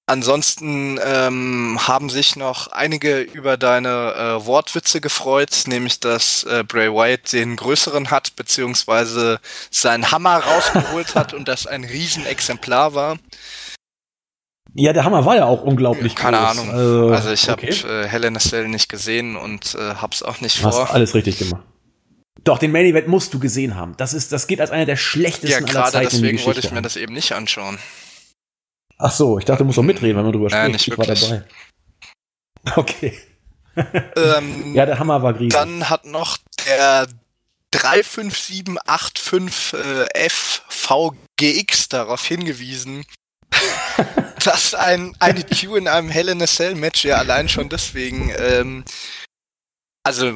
Ansonsten ähm, haben sich noch einige über deine äh, Wortwitze gefreut, nämlich dass äh, Bray Wyatt den größeren hat, beziehungsweise seinen Hammer rausgeholt hat und das ein Riesenexemplar war. Ja, der Hammer war ja auch unglaublich Keine groß. Ahnung. Also, also ich okay. habe äh, Hell in a Cell nicht gesehen und äh, hab's auch nicht vor. Hast alles richtig gemacht. Doch, den Main Event musst du gesehen haben. Das ist, das geht als einer der schlechtesten ja, aller Zeiten deswegen wollte ich mir das eben nicht anschauen. Ach so, ich dachte, du musst doch mitreden, wenn man drüber spricht. Nicht ich war dabei. Okay. Ähm, ja, der Hammer war riesig. Dann hat noch der 35785 äh, darauf hingewiesen, dass ein, eine Q in einem Hell in a Cell Match ja allein schon deswegen, ähm, also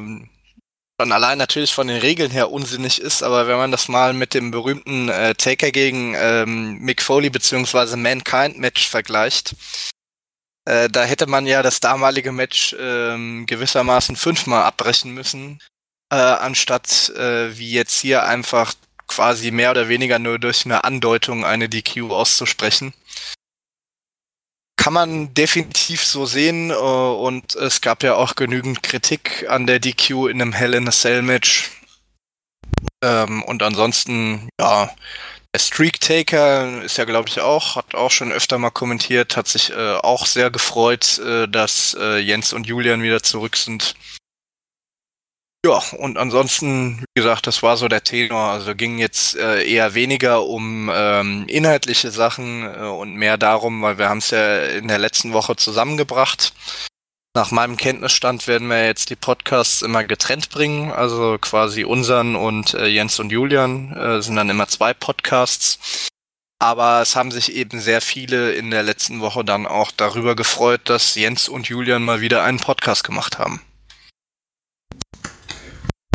schon allein natürlich von den Regeln her unsinnig ist, aber wenn man das mal mit dem berühmten äh, Taker gegen ähm, Mick Foley beziehungsweise Mankind Match vergleicht, äh, da hätte man ja das damalige Match ähm, gewissermaßen fünfmal abbrechen müssen, äh, anstatt äh, wie jetzt hier einfach quasi mehr oder weniger nur durch eine Andeutung eine DQ auszusprechen kann man definitiv so sehen äh, und es gab ja auch genügend Kritik an der DQ in einem Hell in a Cell Match. Ähm, und ansonsten, ja, der Streak Taker ist ja, glaube ich, auch, hat auch schon öfter mal kommentiert, hat sich äh, auch sehr gefreut, äh, dass äh, Jens und Julian wieder zurück sind. Ja, und ansonsten, wie gesagt, das war so der Tenor. Also ging jetzt äh, eher weniger um ähm, inhaltliche Sachen äh, und mehr darum, weil wir haben es ja in der letzten Woche zusammengebracht. Nach meinem Kenntnisstand werden wir jetzt die Podcasts immer getrennt bringen, also quasi unseren und äh, Jens und Julian äh, sind dann immer zwei Podcasts. Aber es haben sich eben sehr viele in der letzten Woche dann auch darüber gefreut, dass Jens und Julian mal wieder einen Podcast gemacht haben.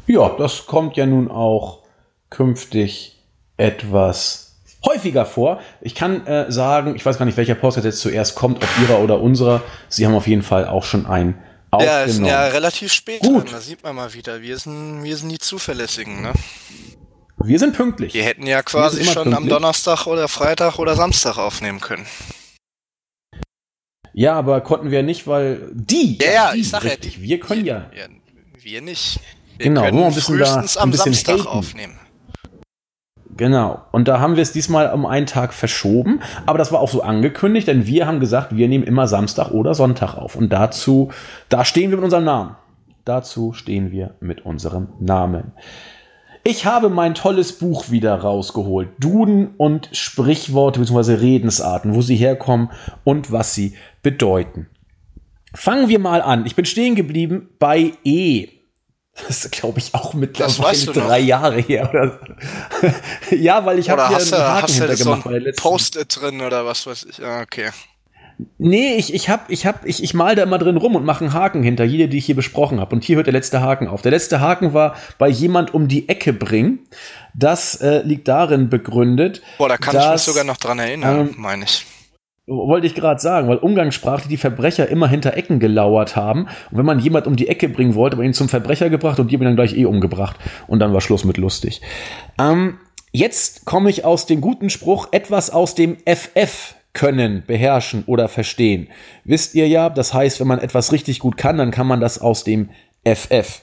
Ja, das kommt ja nun auch künftig etwas häufiger vor. Ich kann äh, sagen, ich weiß gar nicht, welcher Post jetzt zuerst kommt, ob ihrer oder unserer. Sie haben auf jeden Fall auch schon einen. Ja, ist ja relativ spät Gut. Da sieht man mal wieder. Wir sind, wir sind die Zuverlässigen, ne? Wir sind pünktlich. Wir hätten ja quasi schon pünktlich. am Donnerstag oder Freitag oder Samstag aufnehmen können. Ja, aber konnten wir nicht, weil die. Ja, ja, die, ich sag richtig, ja, die, wir können ja. ja. Wir nicht. Wir genau, können ein bisschen da, ein am bisschen Samstag haten. aufnehmen. Genau. Und da haben wir es diesmal um einen Tag verschoben. Aber das war auch so angekündigt, denn wir haben gesagt, wir nehmen immer Samstag oder Sonntag auf. Und dazu, da stehen wir mit unserem Namen. Dazu stehen wir mit unserem Namen. Ich habe mein tolles Buch wieder rausgeholt. Duden und Sprichworte bzw. Redensarten, wo sie herkommen und was sie bedeuten. Fangen wir mal an. Ich bin stehen geblieben bei E. Das ist, glaube ich, auch mittlerweile drei noch. Jahre her. Oder? ja, weil ich habe hier einen Haken hast du so ein Post-it drin oder was weiß ich. Ja, okay. Nee, ich, ich hab, ich hab, ich, ich mal da immer drin rum und mache einen Haken hinter jede, die ich hier besprochen habe. Und hier hört der letzte Haken auf. Der letzte Haken war bei jemand um die Ecke bringen. Das äh, liegt darin begründet. Boah, da kann dass, ich mich sogar noch dran erinnern, ähm, meine ich. Wollte ich gerade sagen, weil umgangssprachlich die Verbrecher immer hinter Ecken gelauert haben. Und wenn man jemand um die Ecke bringen wollte, man ihn zum Verbrecher gebracht und die haben ihn dann gleich eh umgebracht. Und dann war Schluss mit lustig. Ähm, jetzt komme ich aus dem guten Spruch, etwas aus dem FF können, beherrschen oder verstehen. Wisst ihr ja, das heißt, wenn man etwas richtig gut kann, dann kann man das aus dem FF.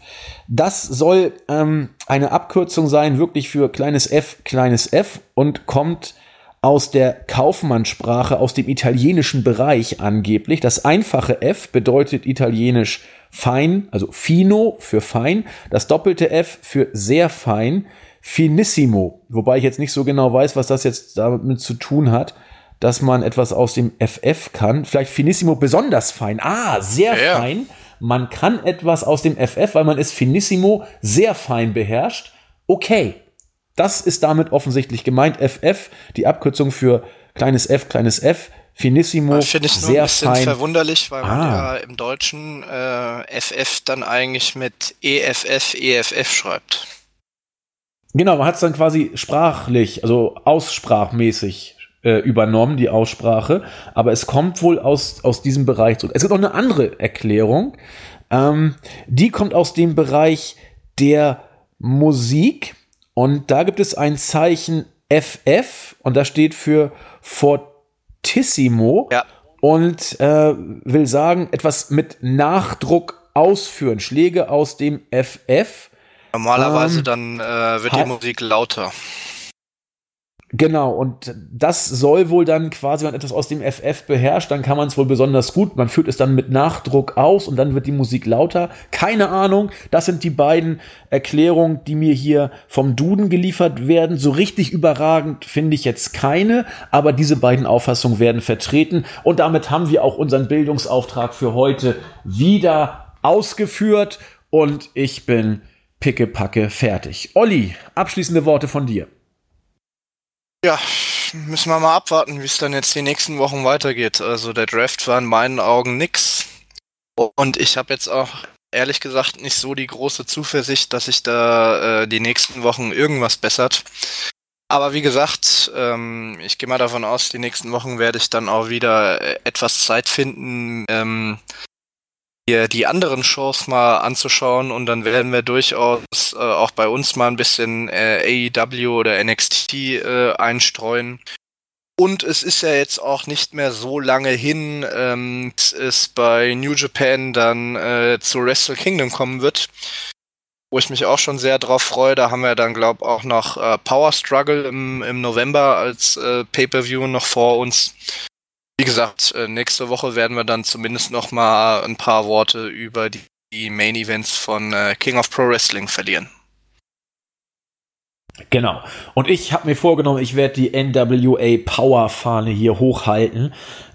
Das soll ähm, eine Abkürzung sein, wirklich für kleines f, kleines f und kommt aus der Kaufmannssprache, aus dem italienischen Bereich angeblich. Das einfache F bedeutet italienisch fein, also fino für fein. Das doppelte F für sehr fein, finissimo. Wobei ich jetzt nicht so genau weiß, was das jetzt damit zu tun hat, dass man etwas aus dem FF kann. Vielleicht finissimo besonders fein. Ah, sehr ja. fein. Man kann etwas aus dem FF, weil man es finissimo sehr fein beherrscht. Okay, das ist damit offensichtlich gemeint. FF, die Abkürzung für kleines f, kleines f, finissimo, Finde ich nur sehr ein bisschen fein. verwunderlich, weil man ah. ja im Deutschen äh, FF dann eigentlich mit EFF, EFF schreibt. Genau, man hat es dann quasi sprachlich, also aussprachmäßig äh, übernommen, die Aussprache. Aber es kommt wohl aus, aus diesem Bereich. Es gibt auch eine andere Erklärung. Ähm, die kommt aus dem Bereich der Musik und da gibt es ein Zeichen FF und das steht für Fortissimo ja. und äh, will sagen, etwas mit Nachdruck ausführen. Schläge aus dem FF. Normalerweise ähm, dann äh, wird die Musik lauter. Genau, und das soll wohl dann quasi, wenn etwas aus dem FF beherrscht, dann kann man es wohl besonders gut. Man führt es dann mit Nachdruck aus und dann wird die Musik lauter. Keine Ahnung, das sind die beiden Erklärungen, die mir hier vom Duden geliefert werden. So richtig überragend finde ich jetzt keine, aber diese beiden Auffassungen werden vertreten und damit haben wir auch unseren Bildungsauftrag für heute wieder ausgeführt und ich bin pickepacke fertig. Olli, abschließende Worte von dir. Ja, müssen wir mal abwarten, wie es dann jetzt die nächsten Wochen weitergeht. Also der Draft war in meinen Augen nix. Und ich habe jetzt auch ehrlich gesagt nicht so die große Zuversicht, dass sich da äh, die nächsten Wochen irgendwas bessert. Aber wie gesagt, ähm, ich gehe mal davon aus, die nächsten Wochen werde ich dann auch wieder äh, etwas Zeit finden, ähm, hier die anderen Shows mal anzuschauen und dann werden wir durchaus äh, auch bei uns mal ein bisschen äh, AEW oder NXT äh, einstreuen. Und es ist ja jetzt auch nicht mehr so lange hin, ähm, dass es bei New Japan dann äh, zu Wrestle Kingdom kommen wird, wo ich mich auch schon sehr drauf freue. Da haben wir dann, glaube auch noch äh, Power Struggle im, im November als äh, Pay-per-View noch vor uns. Wie gesagt, äh, nächste Woche werden wir dann zumindest noch mal ein paar Worte über die, Main Events von äh, King of Pro Wrestling verlieren. Genau. Und ich habe mir vorgenommen, ich werde die NWA Power Fahne hier hochhalten.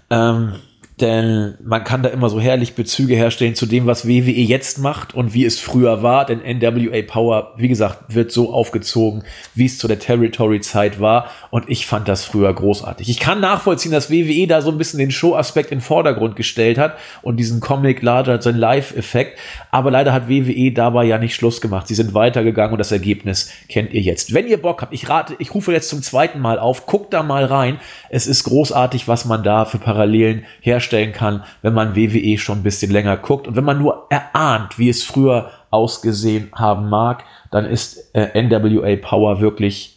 Ähm, denn man kann da immer so herrlich Bezüge herstellen zu dem, was WWE jetzt macht und wie es früher war. Denn NWA Power, wie gesagt, wird so aufgezogen, wie es zu der Territory-Zeit war. Und ich fand das früher großartig. Ich kann nachvollziehen, dass WWE da so ein bisschen den Show-Aspekt in den Vordergrund gestellt hat und diesen Comic larger than Live-Effekt. Aber leider hat WWE dabei ja nicht Schluss gemacht. Sie sind weitergegangen und das Ergebnis kennt ihr jetzt. Wenn ihr Bock habt, ich rate, ich rufe jetzt zum zweiten Mal auf, guckt da mal rein. Es ist großartig, was man da für Parallelen herstellt feststellen kann, wenn man WWE schon ein bisschen länger guckt und wenn man nur erahnt, wie es früher ausgesehen haben mag, dann ist äh, NWA Power wirklich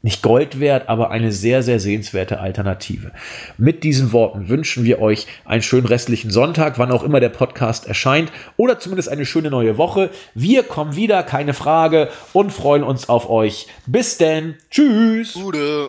nicht Gold wert, aber eine sehr, sehr sehenswerte Alternative. Mit diesen Worten wünschen wir euch einen schönen restlichen Sonntag, wann auch immer der Podcast erscheint, oder zumindest eine schöne neue Woche. Wir kommen wieder, keine Frage, und freuen uns auf euch. Bis denn. Tschüss. Gute.